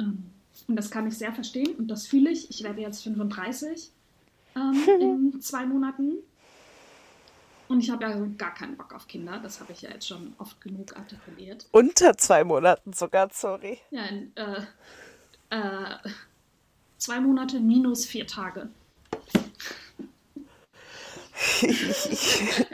Speaker 2: Ähm, Und das kann ich sehr verstehen und das fühle ich. Ich werde jetzt 35 ähm, in zwei Monaten. Und ich habe ja gar keinen Bock auf Kinder, das habe ich ja jetzt schon oft genug artikuliert.
Speaker 1: Unter zwei Monaten sogar, sorry.
Speaker 2: Ja, in, äh, äh, zwei Monate minus vier Tage.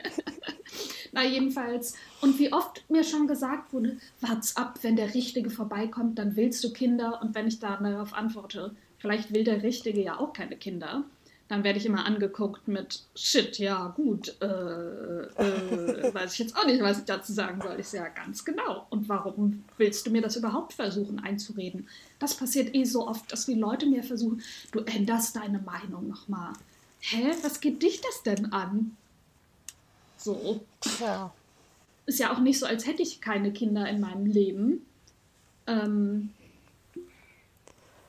Speaker 2: Na, jedenfalls. Und wie oft mir schon gesagt wurde, wart's ab, wenn der Richtige vorbeikommt, dann willst du Kinder. Und wenn ich dann darauf antworte, vielleicht will der Richtige ja auch keine Kinder, dann werde ich immer angeguckt mit Shit, ja, gut, äh, äh, weiß ich jetzt auch nicht, was ich dazu sagen soll. Ich sage, ja, ganz genau. Und warum willst du mir das überhaupt versuchen einzureden? Das passiert eh so oft, dass die Leute mir versuchen, du änderst deine Meinung nochmal. Hä, was geht dich das denn an? So.
Speaker 1: Tja.
Speaker 2: Ist ja auch nicht so, als hätte ich keine Kinder in meinem Leben. Ähm,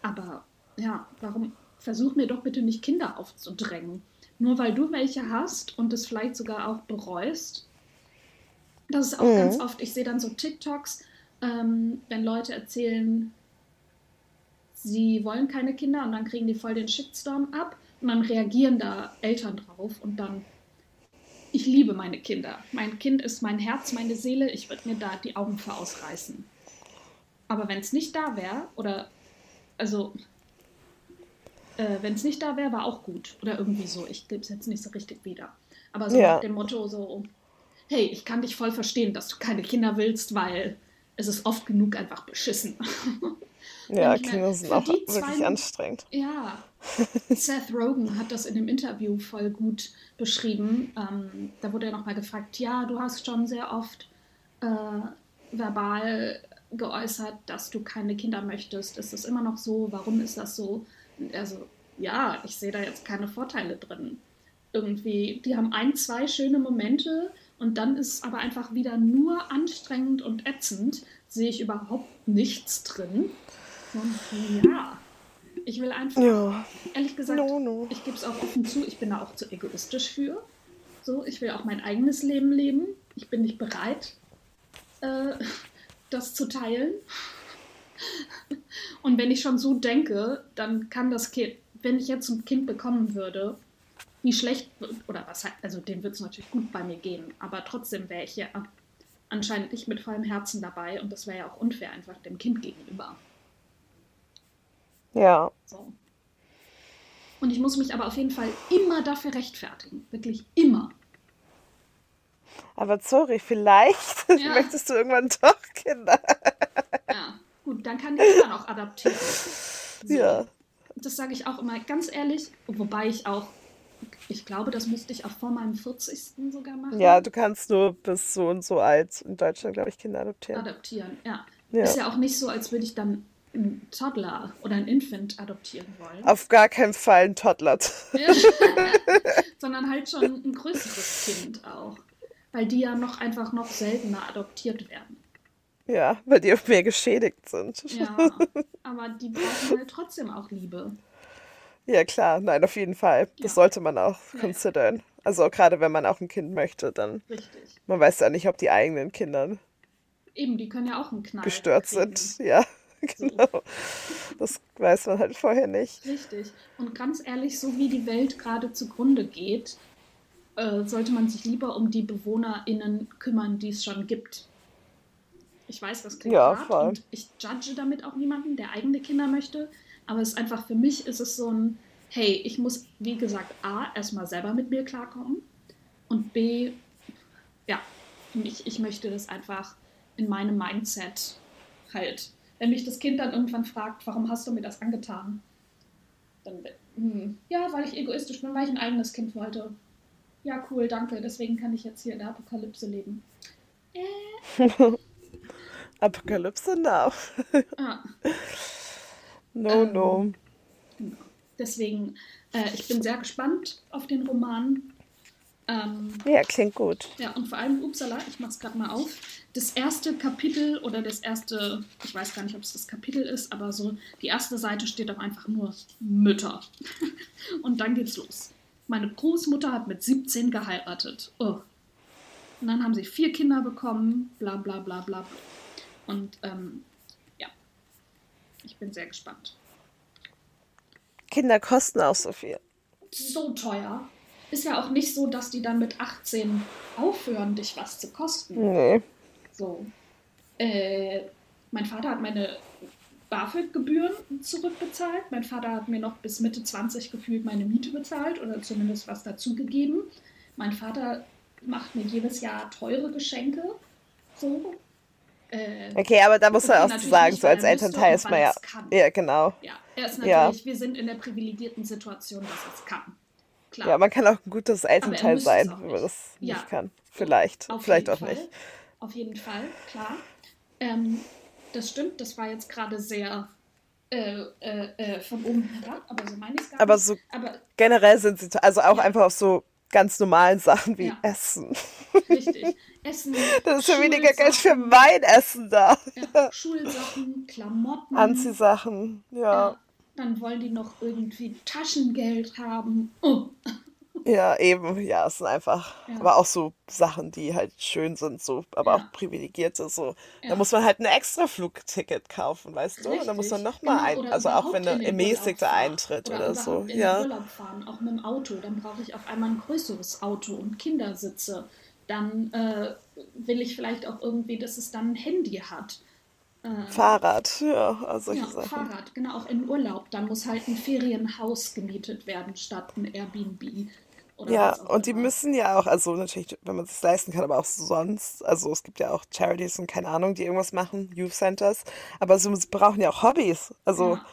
Speaker 2: aber ja, warum versuch mir doch bitte nicht Kinder aufzudrängen? Nur weil du welche hast und es vielleicht sogar auch bereust. Das ist auch
Speaker 1: Mhm.
Speaker 2: ganz oft, ich sehe dann so TikToks, ähm, wenn Leute erzählen, sie wollen keine Kinder und dann kriegen die voll den Shitstorm ab dann reagieren da Eltern drauf und dann ich liebe meine Kinder. Mein Kind ist mein Herz, meine Seele. Ich würde mir da die Augen für ausreißen. Aber wenn es nicht da wäre, oder also äh, wenn es nicht da wäre, war auch gut. Oder irgendwie so. Ich gebe es jetzt nicht so richtig wieder. Aber so
Speaker 1: Ja.
Speaker 2: nach dem Motto so, hey, ich kann dich voll verstehen, dass du keine Kinder willst, weil es ist oft genug einfach beschissen.
Speaker 1: Ja, Kinder sind auch wirklich anstrengend.
Speaker 2: Ja, Seth Rogen hat das in dem Interview voll gut beschrieben. Ähm, da wurde er nochmal gefragt, ja, du hast schon sehr oft äh, verbal geäußert, dass du keine Kinder möchtest. Ist das immer noch so? Warum ist das so? Und er so, ja, ich sehe da jetzt keine Vorteile drin. Irgendwie, die haben ein, zwei schöne Momente und dann ist es aber einfach wieder nur anstrengend und ätzend. Sehe ich überhaupt nichts drin. Und ja, ich will einfach,
Speaker 1: Ja,
Speaker 2: ehrlich gesagt,
Speaker 1: no, no.
Speaker 2: ich gebe es auch offen zu, ich bin da auch zu egoistisch für. So, ich will auch mein eigenes Leben leben. Ich bin nicht bereit, äh, das zu teilen. Und wenn ich schon so denke, dann kann das Kind, wenn ich jetzt ein Kind bekommen würde, wie schlecht, oder was, also dem wird es natürlich gut bei mir gehen, aber trotzdem wäre ich ja anscheinend nicht mit vollem Herzen dabei und das wäre ja auch unfair einfach dem Kind gegenüber.
Speaker 1: Ja,
Speaker 2: So. Und ich muss mich aber auf jeden Fall immer dafür rechtfertigen. Wirklich immer.
Speaker 1: aber sorry, vielleicht
Speaker 2: Ja.
Speaker 1: möchtest du irgendwann doch Kinder.
Speaker 2: Ja, gut, dann kann ich dann auch adaptieren. So.
Speaker 1: Ja.
Speaker 2: Das sage ich auch immer ganz ehrlich, wobei ich auch, ich glaube, das müsste ich auch vor meinem 40. sogar machen.
Speaker 1: Ja, du kannst nur bis so und so alt in Deutschland, glaube ich, Kinder adoptieren.
Speaker 2: Adaptieren, ja.
Speaker 1: Ja.
Speaker 2: Ist ja auch nicht so, als würde ich dann einen Toddler oder einen Infant adoptieren wollen.
Speaker 1: Auf gar keinen Fall ein Toddler.
Speaker 2: Ja. Sondern halt schon ein größeres Kind auch. Weil die ja noch einfach noch seltener adoptiert werden.
Speaker 1: Ja, weil die auch mehr geschädigt sind.
Speaker 2: Ja, aber die brauchen halt trotzdem auch Liebe.
Speaker 1: Ja, klar, nein, auf jeden Fall. Das
Speaker 2: Ja.
Speaker 1: sollte man auch
Speaker 2: Ja.
Speaker 1: considern. Also gerade wenn man auch ein Kind möchte, dann
Speaker 2: Richtig.
Speaker 1: man weiß ja nicht, ob die eigenen Kinder
Speaker 2: Eben, die können ja auch einen Knall
Speaker 1: gestört
Speaker 2: kriegen.
Speaker 1: sind. Ja. genau. Das weiß man halt vorher nicht.
Speaker 2: Richtig. Und ganz ehrlich, so wie die Welt gerade zugrunde geht, äh, sollte man sich lieber um die BewohnerInnen kümmern, die es schon gibt. Ich weiß, das klingt
Speaker 1: Ja,
Speaker 2: hart und ich judge damit auch niemanden, der eigene Kinder möchte. Aber es ist einfach für mich ist es so ein, hey, ich muss, wie gesagt, A, erstmal selber mit mir klarkommen und B, ja, ich, ich möchte das einfach in meinem Mindset halt. Wenn mich das Kind dann irgendwann fragt, warum hast du mir das angetan? Dann, hm, ja, weil ich egoistisch bin, weil ich ein eigenes Kind wollte. Ja, cool, danke. Deswegen kann ich jetzt hier in der Apokalypse leben.
Speaker 1: Apokalypse now.
Speaker 2: Ah,
Speaker 1: No,
Speaker 2: Ähm,
Speaker 1: no.
Speaker 2: genau. Deswegen, äh, ich bin sehr gespannt auf den Roman. Ähm,
Speaker 1: Ja, klingt gut.
Speaker 2: ja, und vor allem, upsala, ich mach's gerade mal auf. Das erste Kapitel oder das erste, ich weiß gar nicht, ob es das Kapitel ist, aber so, die erste Seite steht auch einfach nur Mütter. und dann geht's los. Meine Großmutter hat mit 17 geheiratet. Oh. Und dann haben sie vier Kinder bekommen, bla bla bla bla. bla. Und ähm, ja, ich bin sehr gespannt.
Speaker 1: Kinder kosten auch so viel.
Speaker 2: So teuer. Ist ja auch nicht so, dass die dann mit 18 aufhören, dich was zu kosten.
Speaker 1: Nee.
Speaker 2: So. Äh, mein Vater hat meine BAföG-Gebühren zurückbezahlt. Mein Vater hat mir noch bis Mitte 20 gefühlt meine Miete bezahlt oder zumindest was dazugegeben. Mein Vater macht mir jedes Jahr teure Geschenke. So. Äh,
Speaker 1: Okay, aber da muss man auch sagen,
Speaker 2: nicht,
Speaker 1: so als
Speaker 2: er
Speaker 1: Elternteil ist man ja. Ja, genau.
Speaker 2: ja, er ist
Speaker 1: Ja.
Speaker 2: natürlich, wir sind in der privilegierten Situation, dass es kann. Klar.
Speaker 1: Ja, man kann auch ein gutes Elternteil sein, wenn man das
Speaker 2: Ja.
Speaker 1: nicht kann. Vielleicht.
Speaker 2: Auf
Speaker 1: Vielleicht auch
Speaker 2: Fall.
Speaker 1: nicht.
Speaker 2: Auf jeden Fall, klar. Ähm, das stimmt, das war jetzt gerade sehr äh, äh, äh, von oben herab, aber so meine ich es gar
Speaker 1: Aber
Speaker 2: nicht.
Speaker 1: so
Speaker 2: Aber
Speaker 1: generell sind sie, also auch
Speaker 2: Ja.
Speaker 1: einfach auf so ganz normalen Sachen wie
Speaker 2: Ja.
Speaker 1: Essen.
Speaker 2: richtig. Essen,
Speaker 1: Da ist ja weniger Geld für mein Essen da.
Speaker 2: ja, Schulsachen, Klamotten.
Speaker 1: Anziehsachen, ja.
Speaker 2: Dann wollen die noch irgendwie Taschengeld haben. Oh.
Speaker 1: Ja, eben, ja, es sind einfach,
Speaker 2: Ja.
Speaker 1: aber auch so Sachen, die halt schön sind, so, aber
Speaker 2: Ja.
Speaker 1: auch privilegierte, so. Da
Speaker 2: Ja.
Speaker 1: muss man halt ein extra Flugticket kaufen, weißt du? Und dann muss man nochmal
Speaker 2: genau,
Speaker 1: ein,
Speaker 2: oder
Speaker 1: also auch wenn
Speaker 2: in
Speaker 1: der
Speaker 2: den Urlaub
Speaker 1: ermäßigte
Speaker 2: fahren
Speaker 1: Eintritt
Speaker 2: oder
Speaker 1: oder so,
Speaker 2: in
Speaker 1: ja.
Speaker 2: Urlaub fahren, auch mit dem Auto, dann brauche ich auf einmal ein größeres Auto und Kindersitze. Dann äh, will ich vielleicht auch irgendwie, dass es dann ein Handy hat. Äh,
Speaker 1: Fahrrad, ja, also
Speaker 2: ja,
Speaker 1: Sachen.
Speaker 2: Fahrrad, genau, auch in Urlaub. Dann muss halt ein Ferienhaus gemietet werden statt ein Airbnb. Oder
Speaker 1: Ja, und die müssen ja auch, also natürlich, wenn man es sich leisten kann, aber auch sonst, also es gibt ja auch Charities und keine Ahnung, die irgendwas machen, Youth Centers, aber so, sie brauchen ja auch Hobbys. Also
Speaker 2: Ja.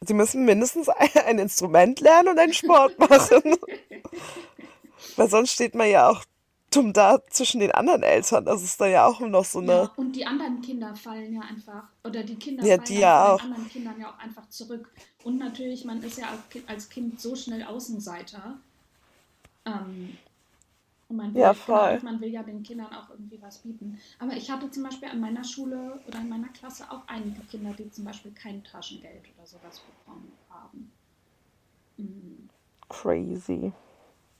Speaker 1: sie müssen mindestens ein, ein Instrument lernen und einen Sport machen. Weil sonst steht man ja auch dumm da zwischen den anderen Eltern. Das ist da ja auch noch so
Speaker 2: Ja,
Speaker 1: eine,
Speaker 2: und die anderen Kinder fallen ja einfach, oder die Kinder
Speaker 1: ja,
Speaker 2: fallen
Speaker 1: die ja auch.
Speaker 2: den anderen Kindern ja auch einfach zurück. Und natürlich, man ist ja als Kind, so schnell Außenseiter. Ähm, und man will,
Speaker 1: Ja,
Speaker 2: genau, man will ja den Kindern auch irgendwie was bieten. Aber ich hatte zum Beispiel an meiner Schule oder in meiner Klasse auch einige Kinder, die zum Beispiel kein Taschengeld oder sowas bekommen haben. Mhm.
Speaker 1: Crazy.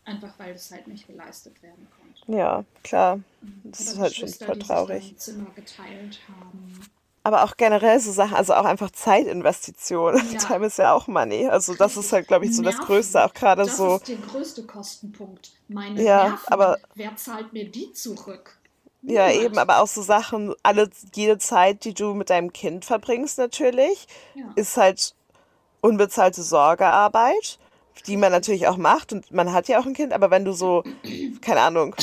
Speaker 2: Einfach weil es halt nicht geleistet werden konnte.
Speaker 1: Ja, klar.
Speaker 2: Mhm.
Speaker 1: Das
Speaker 2: Oder
Speaker 1: ist halt schon voll
Speaker 2: die
Speaker 1: traurig.
Speaker 2: ein Zimmer geteilt haben.
Speaker 1: Aber auch generell so Sachen, also auch einfach Zeitinvestition.
Speaker 2: Ja.
Speaker 1: Time ist ja auch Money. Also das ist halt, glaube ich, so das
Speaker 2: Nerven.
Speaker 1: Größte, auch gerade
Speaker 2: Das
Speaker 1: so.
Speaker 2: ist der größte Kostenpunkt. Meine
Speaker 1: Ja,
Speaker 2: Nerven.
Speaker 1: aber-
Speaker 2: Wer zahlt mir die zurück?
Speaker 1: Ja,
Speaker 2: Niemand.
Speaker 1: eben, aber auch so Sachen, alle, jede Zeit, die du mit deinem Kind verbringst, natürlich,
Speaker 2: Ja.
Speaker 1: ist halt unbezahlte Sorgearbeit, die man natürlich auch macht und man hat ja auch ein Kind, aber wenn du so, keine Ahnung,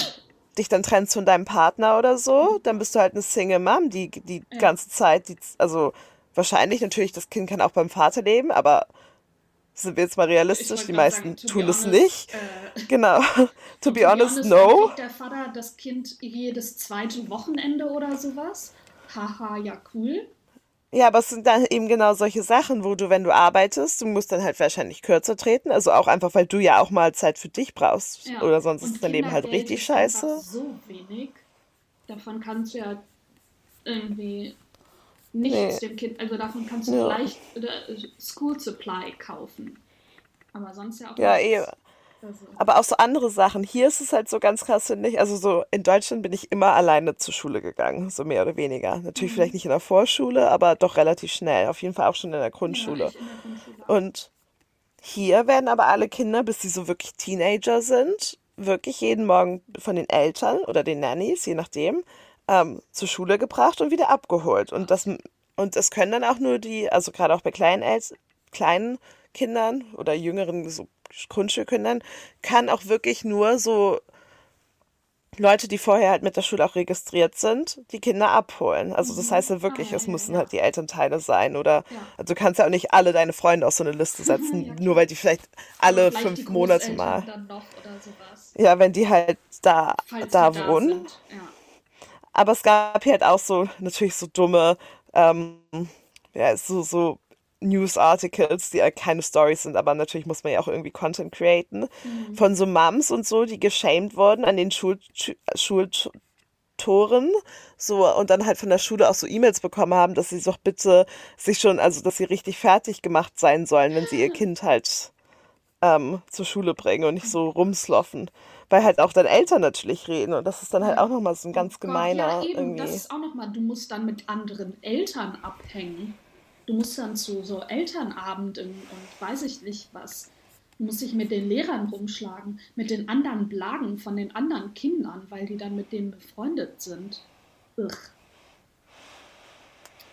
Speaker 1: dich dann trennst von deinem Partner oder so, dann bist du halt eine Single Mom, die die
Speaker 2: Ja.
Speaker 1: ganze Zeit, die, also wahrscheinlich natürlich, das Kind kann auch beim Vater leben, aber sind wir jetzt mal realistisch, die meisten
Speaker 2: sagen, to
Speaker 1: tun es
Speaker 2: honest,
Speaker 1: nicht.
Speaker 2: Äh,
Speaker 1: Genau. To
Speaker 2: to
Speaker 1: be honest,
Speaker 2: dann
Speaker 1: no.
Speaker 2: kriegt der Vater das Kind jedes zweite Wochenende oder sowas. Haha, ja cool.
Speaker 1: Ja, aber es sind dann eben genau solche Sachen, wo du, wenn du arbeitest, du musst dann halt wahrscheinlich kürzer treten. Also auch einfach, weil du ja auch mal Zeit für dich brauchst.
Speaker 2: Ja.
Speaker 1: Oder sonst
Speaker 2: Und
Speaker 1: ist dein Leben halt richtig scheiße.
Speaker 2: so wenig. Davon kannst du ja irgendwie nichts
Speaker 1: Nee.
Speaker 2: dem Kind, also davon kannst du
Speaker 1: Ja.
Speaker 2: vielleicht äh, School Supply kaufen. Aber sonst ja auch
Speaker 1: Ja,
Speaker 2: nichts.
Speaker 1: eh. Aber auch so andere Sachen. Hier ist es halt so ganz krass, finde ich. Also so in Deutschland bin ich immer alleine zur Schule gegangen, so mehr oder weniger. Natürlich vielleicht
Speaker 2: mhm.
Speaker 1: nicht in der Vorschule, aber doch relativ schnell. Auf jeden Fall auch schon in der
Speaker 2: ja,
Speaker 1: Grundschule.
Speaker 2: ich in der Grundschule.
Speaker 1: Und hier werden aber alle Kinder, bis sie so wirklich Teenager sind, wirklich jeden Morgen von den Eltern oder den Nannies, je nachdem, ähm, zur Schule gebracht und wieder abgeholt. Und das, und das können dann auch nur die, also gerade auch bei kleinen, El kleinen Kindern oder jüngeren so Grundschulkindern, kann auch wirklich nur so Leute, die vorher halt mit der Schule auch registriert sind, die Kinder abholen. Also das heißt
Speaker 2: Mhm.
Speaker 1: ja
Speaker 2: Ah,
Speaker 1: wirklich,
Speaker 2: ja,
Speaker 1: es
Speaker 2: ja,
Speaker 1: müssen
Speaker 2: ja.
Speaker 1: halt die Elternteile sein oder
Speaker 2: Ja.
Speaker 1: also du kannst ja auch nicht alle deine Freunde auf so eine Liste setzen,
Speaker 2: Ja,
Speaker 1: nur weil die vielleicht alle
Speaker 2: vielleicht
Speaker 1: fünf Monate mal, ja, wenn die halt da,
Speaker 2: Falls
Speaker 1: da
Speaker 2: da
Speaker 1: wohnen.
Speaker 2: Ja.
Speaker 1: Aber es gab hier halt auch so, natürlich so dumme, ähm, ja, so, so News-Articles, die halt keine Stories sind, aber natürlich muss man ja auch irgendwie Content createn,
Speaker 2: Mhm.
Speaker 1: von so Mums und so, die geshamed wurden an den Schul Schultoren, so, und dann halt von der Schule auch so E-Mails bekommen haben, dass sie doch bitte sich schon, also, dass sie richtig fertig gemacht sein sollen, wenn sie ihr Kind halt, ähm, zur Schule bringen und nicht so rumsloffen. Weil halt auch dann Eltern natürlich reden und das ist dann halt auch
Speaker 2: Ja.
Speaker 1: nochmal so ein
Speaker 2: Oh
Speaker 1: ganz
Speaker 2: ja
Speaker 1: gemeiner
Speaker 2: eben, das
Speaker 1: irgendwie.
Speaker 2: ist auch nochmal, du musst dann mit anderen Eltern abhängen. Du musst dann zu so Elternabenden und weiß ich nicht was. Du musst dich mit den Lehrern rumschlagen, mit den anderen Blagen von den anderen Kindern, weil die dann mit denen befreundet sind. Ugh.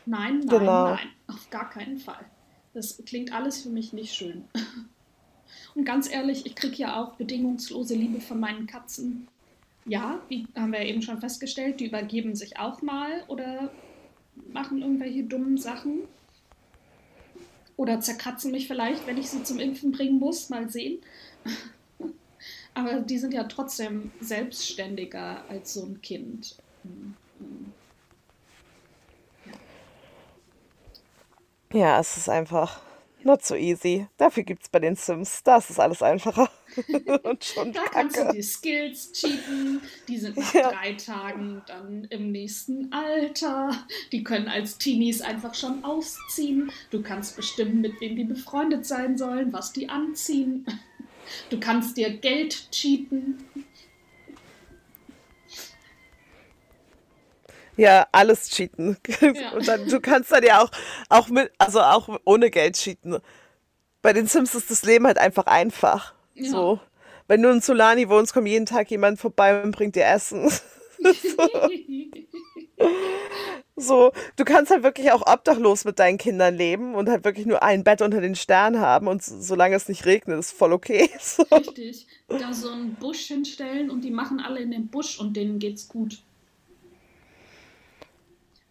Speaker 2: Nein, nein,
Speaker 1: Genau.
Speaker 2: nein, auf gar keinen Fall. Das klingt alles für mich nicht schön. Und ganz ehrlich, ich kriege ja auch bedingungslose Liebe von meinen Katzen. Ja, wie haben wir eben schon festgestellt, die übergeben sich auch mal oder machen irgendwelche dummen Sachen. Oder zerkratzen mich vielleicht, wenn ich sie zum Impfen bringen muss. Mal sehen. Aber die sind ja trotzdem selbstständiger als so ein Kind.
Speaker 1: Ja, es ist einfach not so easy. Dafür gibt's bei den Sims, da ist es alles einfacher und schon
Speaker 2: Da kannst du
Speaker 1: kacke.
Speaker 2: die Skills cheaten. Die sind nach
Speaker 1: Ja.
Speaker 2: drei Tagen dann im nächsten Alter. Die können als Teenies einfach schon ausziehen. Du kannst bestimmen, mit wem die befreundet sein sollen, was die anziehen. Du kannst dir Geld cheaten.
Speaker 1: Ja, alles cheaten.
Speaker 2: Ja.
Speaker 1: Und dann, du kannst dann ja auch, auch mit, also auch ohne Geld cheaten. Bei den Sims ist das Leben halt einfach einfach.
Speaker 2: Ja.
Speaker 1: So. Wenn du in Solani wohnst, kommt jeden Tag jemand vorbei und bringt dir Essen. So, du kannst halt wirklich auch obdachlos mit deinen Kindern leben und halt wirklich nur ein Bett unter den Sternen haben und so- solange es nicht regnet, ist voll okay. So.
Speaker 2: Richtig. Da so einen Busch hinstellen und die machen alle in den Busch und denen geht's gut.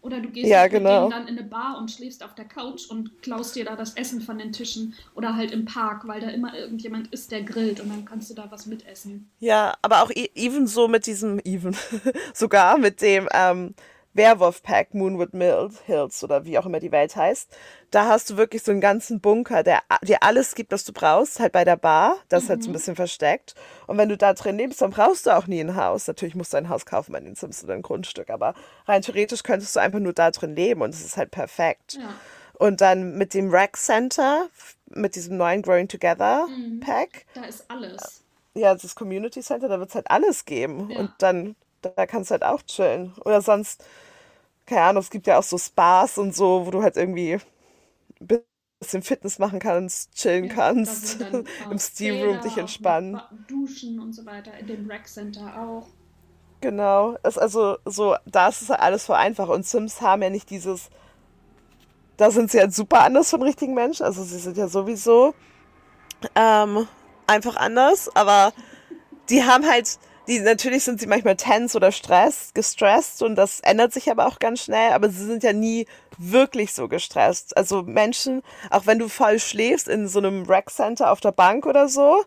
Speaker 2: Oder du gehst
Speaker 1: Ja,
Speaker 2: mit
Speaker 1: genau.
Speaker 2: dann in eine Bar und schläfst auf der Couch und klaust dir da das Essen von den Tischen. Oder halt im Park, weil da immer irgendjemand ist, der grillt und dann kannst du da was mitessen.
Speaker 1: Ja, aber auch e- even so mit diesem, even, sogar mit dem ähm, Werwolf-Pack Moonwood Mills Hills oder wie auch immer die Welt heißt. Da hast du wirklich so einen ganzen Bunker, der dir alles gibt, was du brauchst, halt bei der Bar. Das ist halt so ein
Speaker 2: Mhm.
Speaker 1: bisschen versteckt. Und wenn du da drin lebst, dann brauchst du auch nie ein Haus. Natürlich musst du ein Haus kaufen bei den Sims oder ein Grundstück, aber rein theoretisch könntest du einfach nur da drin leben und es ist halt perfekt.
Speaker 2: Ja.
Speaker 1: Und dann mit dem Rec Center, mit diesem neuen Growing Together
Speaker 2: Mhm.
Speaker 1: Pack,
Speaker 2: Da ist alles.
Speaker 1: ja, das Community Center, da wird es halt alles geben. Und
Speaker 2: Ja.
Speaker 1: dann, da kannst du halt auch chillen. Oder sonst, keine Ahnung, es gibt ja auch so Spas und so, wo du halt irgendwie ein bisschen Fitness machen kannst, chillen
Speaker 2: Ja,
Speaker 1: kannst, im Steam Room dich entspannen.
Speaker 2: Duschen und so weiter. In dem Rec Center auch.
Speaker 1: Genau. Es, also, so, da ist es halt alles voll einfach. Und Sims haben ja nicht dieses, da sind sie halt super anders von richtigen Menschen. Also, sie sind ja sowieso ähm, einfach anders, aber die haben halt, die, natürlich sind sie manchmal tense oder stress, gestresst und das ändert sich aber auch ganz schnell, aber sie sind ja nie wirklich so gestresst. Also Menschen, auch wenn du voll schläfst in so einem Rec Center auf der Bank oder so,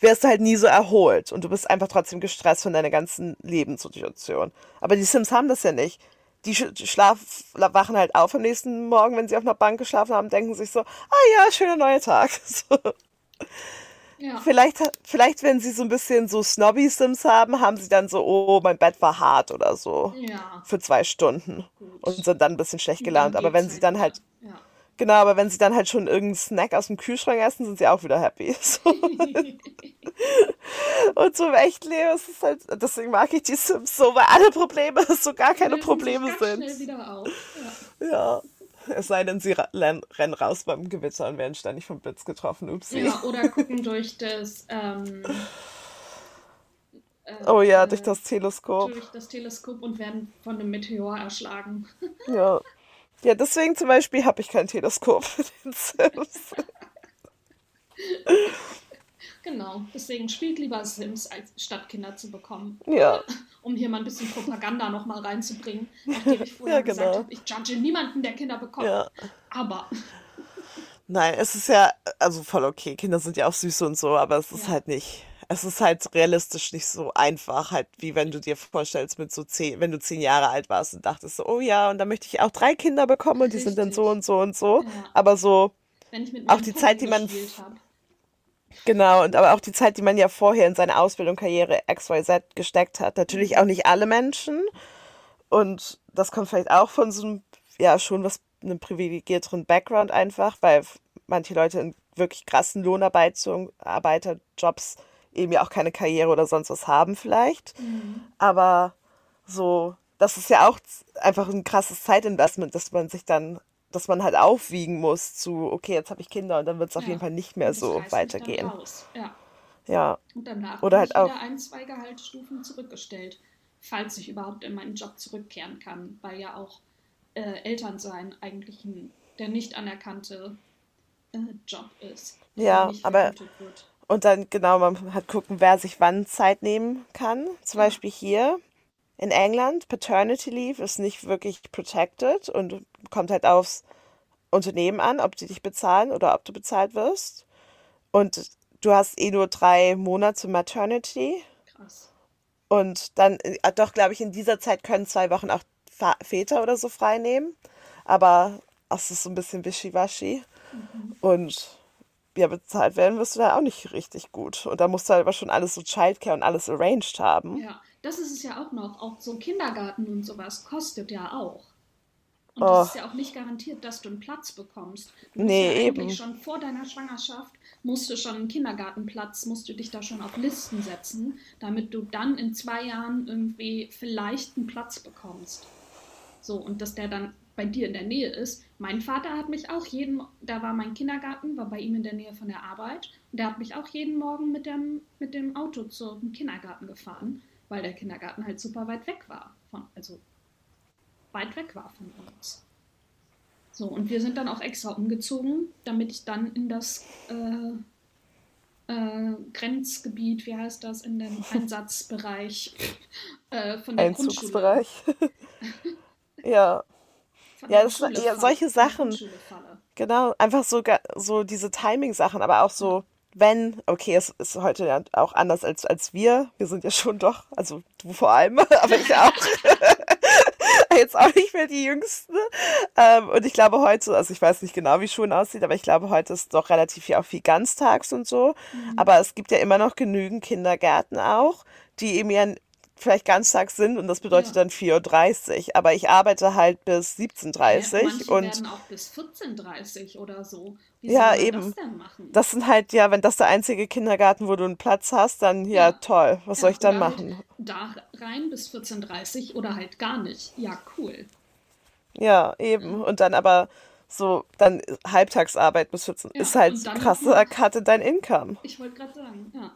Speaker 1: wärst du halt nie so erholt und du bist einfach trotzdem gestresst von deiner ganzen Lebenssituation. Aber die Sims haben das ja nicht. Die sch- die schlaf, wachen halt auf am nächsten Morgen, wenn sie auf einer Bank geschlafen haben, denken sich so, ah ja, schöner neuer Tag. So.
Speaker 2: Ja.
Speaker 1: Vielleicht, vielleicht, wenn sie so ein bisschen so Snobby-Sims haben, haben sie dann so, oh, mein Bett war hart oder so.
Speaker 2: Ja.
Speaker 1: Für zwei Stunden.
Speaker 2: Gut.
Speaker 1: Und sind dann ein bisschen schlecht gelaunt.
Speaker 2: dann
Speaker 1: Aber wenn sie dann
Speaker 2: wieder.
Speaker 1: halt,
Speaker 2: Ja.
Speaker 1: Genau, aber wenn sie dann halt schon irgendeinen Snack aus dem Kühlschrank essen, sind sie auch wieder happy. So. Und so im echten Leben ist es halt, deswegen mag ich die Sims so, weil alle Probleme so gar keine Probleme sind.
Speaker 2: Schnell wieder auf. Ja.
Speaker 1: Ja. Es sei denn, sie rennen raus beim Gewitter und werden ständig vom Blitz getroffen. Upsi.
Speaker 2: Ja, oder gucken durch das, ähm, äh,
Speaker 1: Oh ja,
Speaker 2: äh,
Speaker 1: durch das Teleskop.
Speaker 2: durch das Teleskop und werden von einem Meteor erschlagen.
Speaker 1: Ja. Ja, deswegen zum Beispiel habe ich kein Teleskop für den Sims.
Speaker 2: Genau, deswegen spielt lieber Sims, als statt Kinder zu bekommen.
Speaker 1: Ja.
Speaker 2: Um hier mal ein bisschen Propaganda nochmal reinzubringen, nachdem ich vorher
Speaker 1: Ja,
Speaker 2: gesagt
Speaker 1: genau.
Speaker 2: habe, ich judge niemanden, der Kinder bekommt.
Speaker 1: Ja.
Speaker 2: Aber
Speaker 1: Nein, es ist ja, also voll okay. Kinder sind ja auch süß und so, aber es ist
Speaker 2: Ja.
Speaker 1: halt nicht, es ist halt realistisch nicht so einfach, halt, wie wenn du dir vorstellst, mit so zehn, wenn du zehn Jahre alt warst und dachtest so, oh ja, und dann möchte ich auch drei Kinder bekommen und die sind dann so
Speaker 2: Richtig.
Speaker 1: und so und so.
Speaker 2: Ja.
Speaker 1: Aber so,
Speaker 2: wenn ich mit
Speaker 1: Auch die Zeit, die man-
Speaker 2: gespielt habe,
Speaker 1: genau, und aber auch die Zeit, die man ja vorher in seine Ausbildung, Karriere XYZ gesteckt hat. Natürlich auch nicht alle Menschen. Und das kommt vielleicht auch von so einem, ja, schon was, einem privilegierteren Background einfach, weil manche Leute in wirklich krassen Lohnarbeiterjobs eben ja auch keine Karriere oder sonst was haben vielleicht. Aber so, das ist ja auch einfach ein krasses Zeitinvestment, dass man sich dann, dass man halt aufwiegen muss zu, okay, jetzt habe ich Kinder und dann wird es auf
Speaker 2: Ja.
Speaker 1: jeden Fall nicht mehr so weitergehen.
Speaker 2: Ja.
Speaker 1: Ja,
Speaker 2: Und danach
Speaker 1: Oder halt auch-
Speaker 2: ein, zwei Gehaltsstufen zurückgestellt, falls ich überhaupt in meinen Job zurückkehren kann, weil ja auch äh, Elternsein eigentlich ein, der nicht anerkannte äh, Job ist.
Speaker 1: Ja, aber-. Und dann genau, man hat gucken, wer sich wann Zeit nehmen kann. Zum
Speaker 2: Ja.
Speaker 1: Beispiel hier in England, Paternity Leave ist nicht wirklich protected und kommt halt aufs Unternehmen an, ob die dich bezahlen oder ob du bezahlt wirst. Und du hast eh nur drei Monate Maternity.
Speaker 2: Krass.
Speaker 1: Und dann, äh, doch, glaube ich, in dieser Zeit können zwei Wochen auch Väter oder so frei nehmen. Aber es ist so ein bisschen wischiwaschi. Und ja, bezahlt werden wirst du da auch nicht richtig gut. Und da musst du halt aber schon alles so Childcare und alles arranged haben.
Speaker 2: Ja, das ist es ja auch noch. Auch so Kindergarten und sowas kostet ja auch. Und
Speaker 1: Oh.
Speaker 2: das ist ja auch nicht garantiert, dass du einen Platz bekommst. Du
Speaker 1: Nee,
Speaker 2: ja
Speaker 1: eben.
Speaker 2: schon vor deiner Schwangerschaft musst du schon einen Kindergartenplatz, musst du dich da schon auf Listen setzen, damit du dann in zwei Jahren irgendwie vielleicht einen Platz bekommst. So, und dass der dann bei dir in der Nähe ist. Mein Vater hat mich auch jeden, da war mein Kindergarten, war bei ihm in der Nähe von der Arbeit. Und der hat mich auch jeden Morgen mit dem, mit dem Auto zum Kindergarten gefahren, weil der Kindergarten halt super weit weg war. Von, also weit weg war von uns. So, und wir sind dann auch extra umgezogen, damit ich dann in das äh, äh, Grenzgebiet, wie heißt das, in den Einsatzbereich äh, von der Grundschule.
Speaker 1: Einzugsbereich. ja,
Speaker 2: von
Speaker 1: Ja,
Speaker 2: der
Speaker 1: das- ja, solche Sachen. Genau. Einfach so, so diese Timing-Sachen, aber auch so, wenn, okay, es ist heute ja auch anders als, als wir. Wir sind ja schon doch, also du vor allem, aber ich auch. Jetzt auch nicht mehr die Jüngsten. Ähm, und ich glaube heute, also ich weiß nicht genau, wie Schulen aussieht, aber ich glaube heute ist doch relativ viel auch viel ganztags und so. Aber es gibt ja immer noch genügend Kindergärten auch, die eben ja vielleicht ganztags sind und das bedeutet
Speaker 2: Ja.
Speaker 1: dann 4.30 Uhr. Aber ich arbeite halt bis 17.30
Speaker 2: Ja,
Speaker 1: Uhr
Speaker 2: manche
Speaker 1: und
Speaker 2: werden auch bis 14.30 oder so. Wie
Speaker 1: Ja, eben.
Speaker 2: das
Speaker 1: das sind halt, ja, wenn das der einzige Kindergarten, wo du einen Platz hast, dann ja,
Speaker 2: Ja.
Speaker 1: toll. Was soll
Speaker 2: Ja,
Speaker 1: ich dann
Speaker 2: halt
Speaker 1: machen?
Speaker 2: Da rein bis 14.30 oder halt gar nicht. Ja, cool.
Speaker 1: Ja, eben. Und dann aber so, dann Halbtagsarbeit bis 14
Speaker 2: Ja,
Speaker 1: ist halt krasser Cut in dein Income.
Speaker 2: Ich wollte gerade sagen, ja.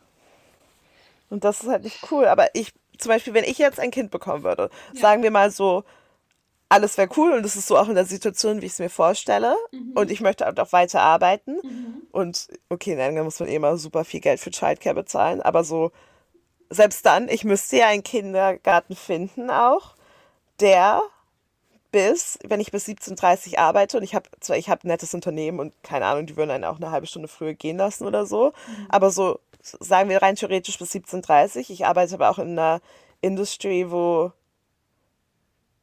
Speaker 1: Und das ist halt nicht cool. Aber ich, zum Beispiel, wenn ich jetzt ein Kind bekommen würde,
Speaker 2: Ja.
Speaker 1: sagen wir mal so, alles wäre cool und es ist so auch in der Situation, wie ich es mir vorstelle. Und ich möchte auch weiter arbeiten.
Speaker 2: Mhm.
Speaker 1: Und okay, in England muss man eh immer super viel Geld für Childcare bezahlen. Aber so, selbst dann, ich müsste ja einen Kindergarten finden auch, der bis, wenn ich bis 17.30 Uhr arbeite und ich habe zwar, ich habe ein nettes Unternehmen und keine Ahnung, die würden einen auch eine halbe Stunde früher gehen lassen oder so, aber so, sagen wir rein theoretisch bis 17.30 Uhr. Ich arbeite aber auch in einer Industry, wo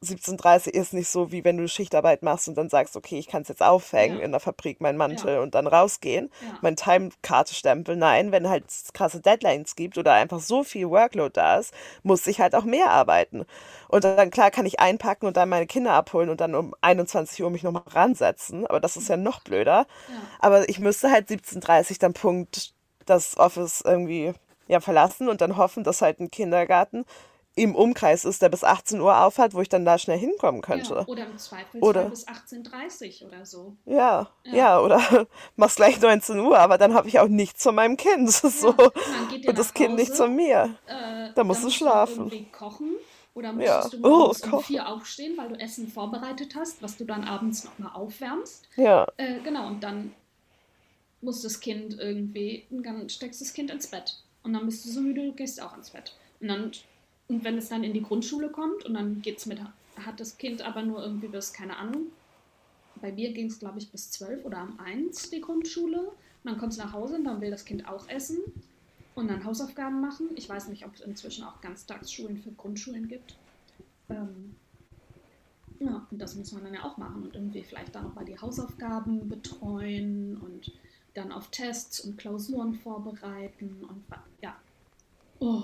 Speaker 1: 17.30 ist nicht so, wie wenn du Schichtarbeit machst und dann sagst, okay, ich kann es jetzt aufhängen
Speaker 2: Ja.
Speaker 1: in der Fabrik, meinen Mantel
Speaker 2: Ja.
Speaker 1: und dann rausgehen,
Speaker 2: Ja.
Speaker 1: mein Timekarte stempeln. Nein, wenn halt krasse Deadlines gibt oder einfach so viel Workload da ist, muss ich halt auch mehr arbeiten. Und dann, klar, kann ich einpacken und dann meine Kinder abholen und dann um 21 Uhr mich nochmal ransetzen, aber das ist ja noch blöder. Aber ich müsste halt 17.30 dann Punkt das Office irgendwie ja, verlassen und dann hoffen, dass halt ein Kindergarten im Umkreis ist, der bis 18 Uhr aufhat, wo ich dann da schnell hinkommen
Speaker 2: Ja,
Speaker 1: könnte.
Speaker 2: oder im Zweifelsfall
Speaker 1: Oder-
Speaker 2: bis 18.30 oder so.
Speaker 1: Ja, ja,
Speaker 2: Ja.
Speaker 1: oder mach's gleich 19 Uhr, aber dann habe ich auch nichts von meinem Kind. So.
Speaker 2: Ja, und
Speaker 1: das Kind
Speaker 2: Hause,
Speaker 1: von mir.
Speaker 2: Äh,
Speaker 1: Da musst du schlafen.
Speaker 2: kochen oder
Speaker 1: Ja.
Speaker 2: musstest du
Speaker 1: Oh,
Speaker 2: morgens um
Speaker 1: kochen.
Speaker 2: vier aufstehen, weil du Essen vorbereitet hast, was du dann abends nochmal aufwärmst.
Speaker 1: Ja,
Speaker 2: Äh, genau, und dann muss das Kind irgendwie, dann steckst das Kind ins Bett. Und dann bist du so müde, du gehst auch ins Bett. Und dann, und wenn es dann in die Grundschule kommt und dann geht's mit, hat das Kind aber nur irgendwie bis, keine Ahnung, bei mir ging es, glaube ich, bis zwölf oder am eins die Grundschule. Und dann kommst du nach Hause und dann will das Kind auch essen und dann Hausaufgaben machen. Ich weiß nicht, ob es inzwischen auch Ganztagsschulen für Grundschulen gibt. Ähm, ja, und das muss man dann ja auch machen und irgendwie vielleicht dann nochmal die Hausaufgaben betreuen und dann auf Tests und Klausuren vorbereiten und ja. Oh.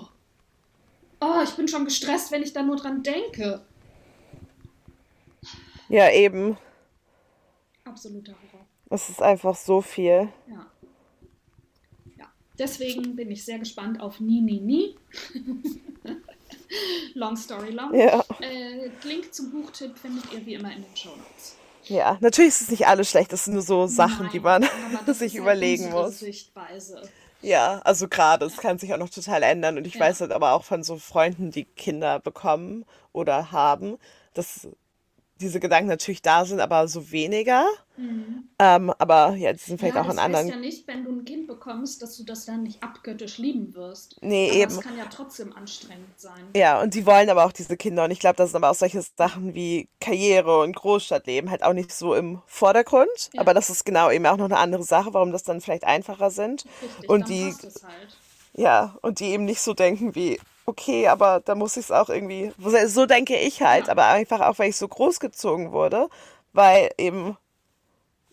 Speaker 2: Oh, ich bin schon gestresst, wenn ich da nur dran denke.
Speaker 1: ja, eben.
Speaker 2: Absoluter Horror.
Speaker 1: Es ist einfach so viel.
Speaker 2: Ja. Ja. Deswegen bin ich sehr gespannt auf Nie, Nie, Nie. long story long.
Speaker 1: Ja,
Speaker 2: Äh, Link zum Buchtipp findet ihr wie immer in den Show Notes.
Speaker 1: Ja. Natürlich ist es nicht alles schlecht, es sind nur so Sachen, die man sich überlegen
Speaker 2: halt
Speaker 1: muss.
Speaker 2: Sichtweise.
Speaker 1: Ja, also gerade, es kann sich auch noch total ändern. Und ich
Speaker 2: Ja.
Speaker 1: weiß halt aber auch von so Freunden, die Kinder bekommen oder haben, dass diese Gedanken natürlich da sind, aber so weniger. Ähm, aber ja, die sind vielleicht
Speaker 2: Mhm. ja,
Speaker 1: auch in
Speaker 2: das heißt
Speaker 1: anderen.
Speaker 2: ja nicht, wenn du ein Kind bekommst, dass du das dann nicht abgöttisch lieben wirst.
Speaker 1: Nee,
Speaker 2: aber
Speaker 1: eben.
Speaker 2: es kann ja trotzdem anstrengend sein.
Speaker 1: Ja, und die wollen aber auch diese Kinder. Und ich glaube, da sind aber auch solche Sachen wie Karriere und Großstadtleben halt auch nicht so im Vordergrund.
Speaker 2: Ja.
Speaker 1: Aber das ist genau eben auch noch eine andere Sache, warum das dann vielleicht einfacher sind.
Speaker 2: Richtig,
Speaker 1: Und die,
Speaker 2: halt.
Speaker 1: ja, und die eben nicht so denken wie, okay, aber da muss ich es auch irgendwie. So denke ich halt,
Speaker 2: Ja.
Speaker 1: aber einfach auch, weil ich so großgezogen wurde, weil eben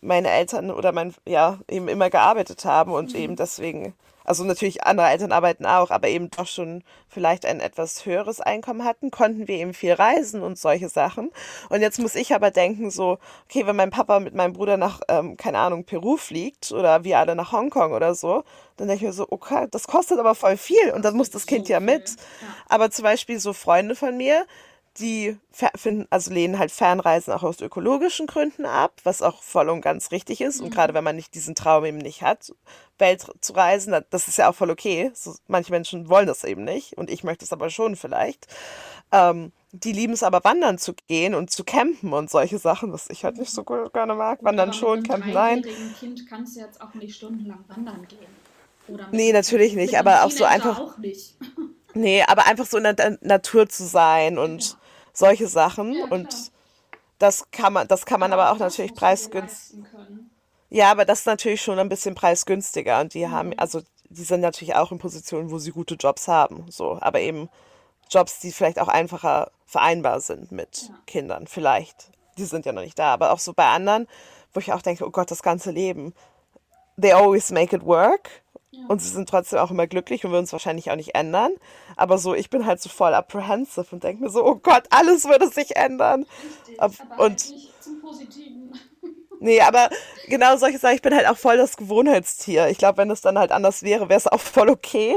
Speaker 1: meine Eltern oder mein, ja, eben immer gearbeitet haben und eben deswegen, also natürlich andere Eltern arbeiten auch, aber eben doch schon vielleicht ein etwas höheres Einkommen hatten, konnten wir eben viel reisen und solche Sachen. Und jetzt muss ich aber denken, so, okay, wenn mein Papa mit meinem Bruder nach, ähm, keine Ahnung, Peru fliegt oder wir alle nach Hongkong oder so, dann denke ich mir so, okay, das kostet aber voll viel und dann muss das Kind ja mit. Aber zum Beispiel so Freunde von mir, die finden, also lehnen halt Fernreisen auch aus ökologischen Gründen ab, was auch voll und ganz richtig ist. Und gerade wenn man nicht diesen Traum eben nicht hat, Welt zu reisen, da- das ist ja auch voll okay. So, manche Menschen wollen das eben nicht und ich möchte es aber schon vielleicht. Ähm, die lieben es aber wandern zu gehen und zu campen und solche Sachen, was ich halt nicht so gut- gerne mag. Wandern schon,
Speaker 2: mit
Speaker 1: campen nein.
Speaker 2: dreijährigen Kind kannst du jetzt auch nicht stundenlang wandern gehen. Oder mit,
Speaker 1: Nee, natürlich nicht,
Speaker 2: mit
Speaker 1: aber auch so einfach,
Speaker 2: auch nicht.
Speaker 1: nee, aber einfach so in der Natur zu sein und
Speaker 2: Ja.
Speaker 1: Solche Sachen
Speaker 2: Ja,
Speaker 1: und das kann man, das kann man aber auch natürlich preisgünstig. Ja, aber das ist natürlich schon ein bisschen preisgünstiger und die
Speaker 2: Mhm.
Speaker 1: haben, also die sind natürlich auch in Positionen, wo sie gute Jobs haben, so, aber eben Jobs, die vielleicht auch einfacher vereinbar sind mit
Speaker 2: Ja.
Speaker 1: Kindern, vielleicht. Die sind ja noch nicht da, aber auch so bei anderen, wo ich auch denke, oh Gott, das ganze Leben, they always make it work
Speaker 2: Ja.
Speaker 1: und sie sind trotzdem auch immer glücklich und würden es wahrscheinlich auch nicht ändern, aber so, ich bin halt so voll apprehensive und denke mir so, oh Gott, alles würde sich ändern.
Speaker 2: Richtig,
Speaker 1: Ob-
Speaker 2: aber
Speaker 1: und-
Speaker 2: halt nicht zum Positiven.
Speaker 1: Nee, aber genau solche Sachen, ich bin halt auch voll das Gewohnheitstier. Ich glaube, wenn es dann halt anders wäre, wäre es auch voll okay.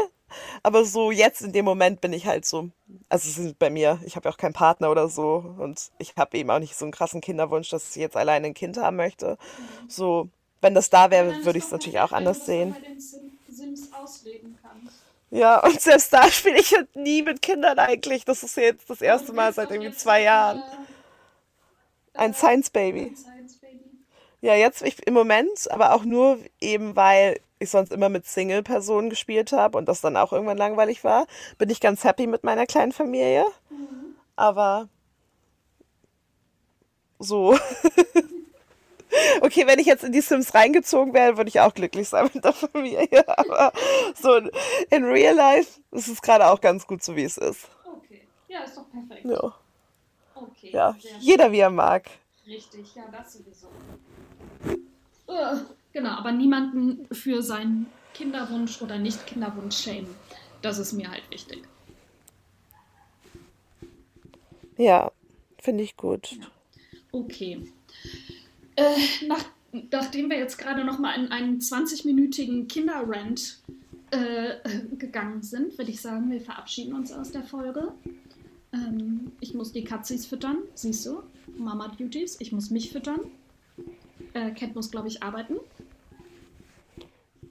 Speaker 1: Aber so jetzt in dem Moment bin ich halt so, also es ist bei mir, ich habe ja auch keinen Partner oder so und ich habe eben auch nicht so einen krassen Kinderwunsch, dass ich jetzt alleine ein Kind haben möchte. So, wenn das da wäre, würde ich es natürlich auch anders sehen.
Speaker 2: doch bei den Sim Sims ausleben kannst.
Speaker 1: Ja, und selbst da spiele ich halt nie mit Kindern eigentlich. Das ist jetzt das erste Mal seit irgendwie zwei Jahren.
Speaker 2: äh,
Speaker 1: Ein Science Baby.
Speaker 2: ein Science Baby.
Speaker 1: Ja, jetzt ich, im Moment, aber auch nur eben, weil ich sonst immer mit Single-Personen gespielt habe und das dann auch irgendwann langweilig war, bin ich ganz happy mit meiner kleinen Familie. Aber so. Okay, wenn ich jetzt in die Sims reingezogen wäre, würde ich auch glücklich sein mit der Familie. Aber so in, in Real Life ist es gerade auch ganz gut so, wie es ist.
Speaker 2: Okay. Ja, ist doch perfekt.
Speaker 1: Ja.
Speaker 2: Okay.
Speaker 1: Ja, jeder wie er mag.
Speaker 2: Richtig, ja, das sowieso. Äh, genau, aber niemanden für seinen Kinderwunsch oder Nicht-Kinderwunsch schämen. Das ist mir halt wichtig.
Speaker 1: Ja, finde ich gut.
Speaker 2: Okay. Äh, nach, nachdem wir jetzt gerade noch mal in einen 20-minütigen Kinderrant äh, gegangen sind, würde ich sagen, wir verabschieden uns aus der Folge. Ähm, ich muss die Katzis füttern, siehst du? Mama Duties. Ich muss mich füttern. Äh, Cat muss, glaube ich, arbeiten.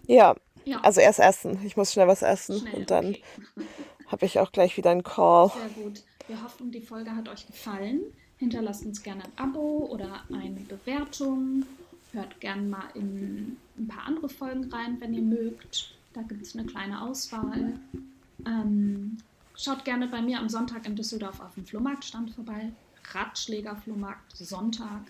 Speaker 1: Ja,
Speaker 2: Ja,
Speaker 1: also erst essen. Ich muss schnell was essen
Speaker 2: schnell.
Speaker 1: und dann
Speaker 2: Okay.
Speaker 1: habe ich auch gleich wieder einen Call.
Speaker 2: Sehr gut. Wir hoffen, die Folge hat euch gefallen. Hinterlasst uns gerne ein Abo oder eine Bewertung. Hört gerne mal in ein paar andere Folgen rein, wenn ihr mögt. Da gibt es eine kleine Auswahl. Ähm, schaut gerne bei mir am Sonntag in Düsseldorf auf dem Flohmarktstand vorbei. Ratschläger-Flohmarkt, Sonntag.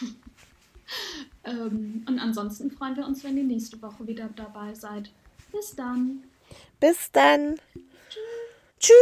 Speaker 2: ähm, und ansonsten freuen wir uns, wenn ihr nächste Woche wieder dabei seid. Bis dann.
Speaker 1: Bis dann. Tschüss.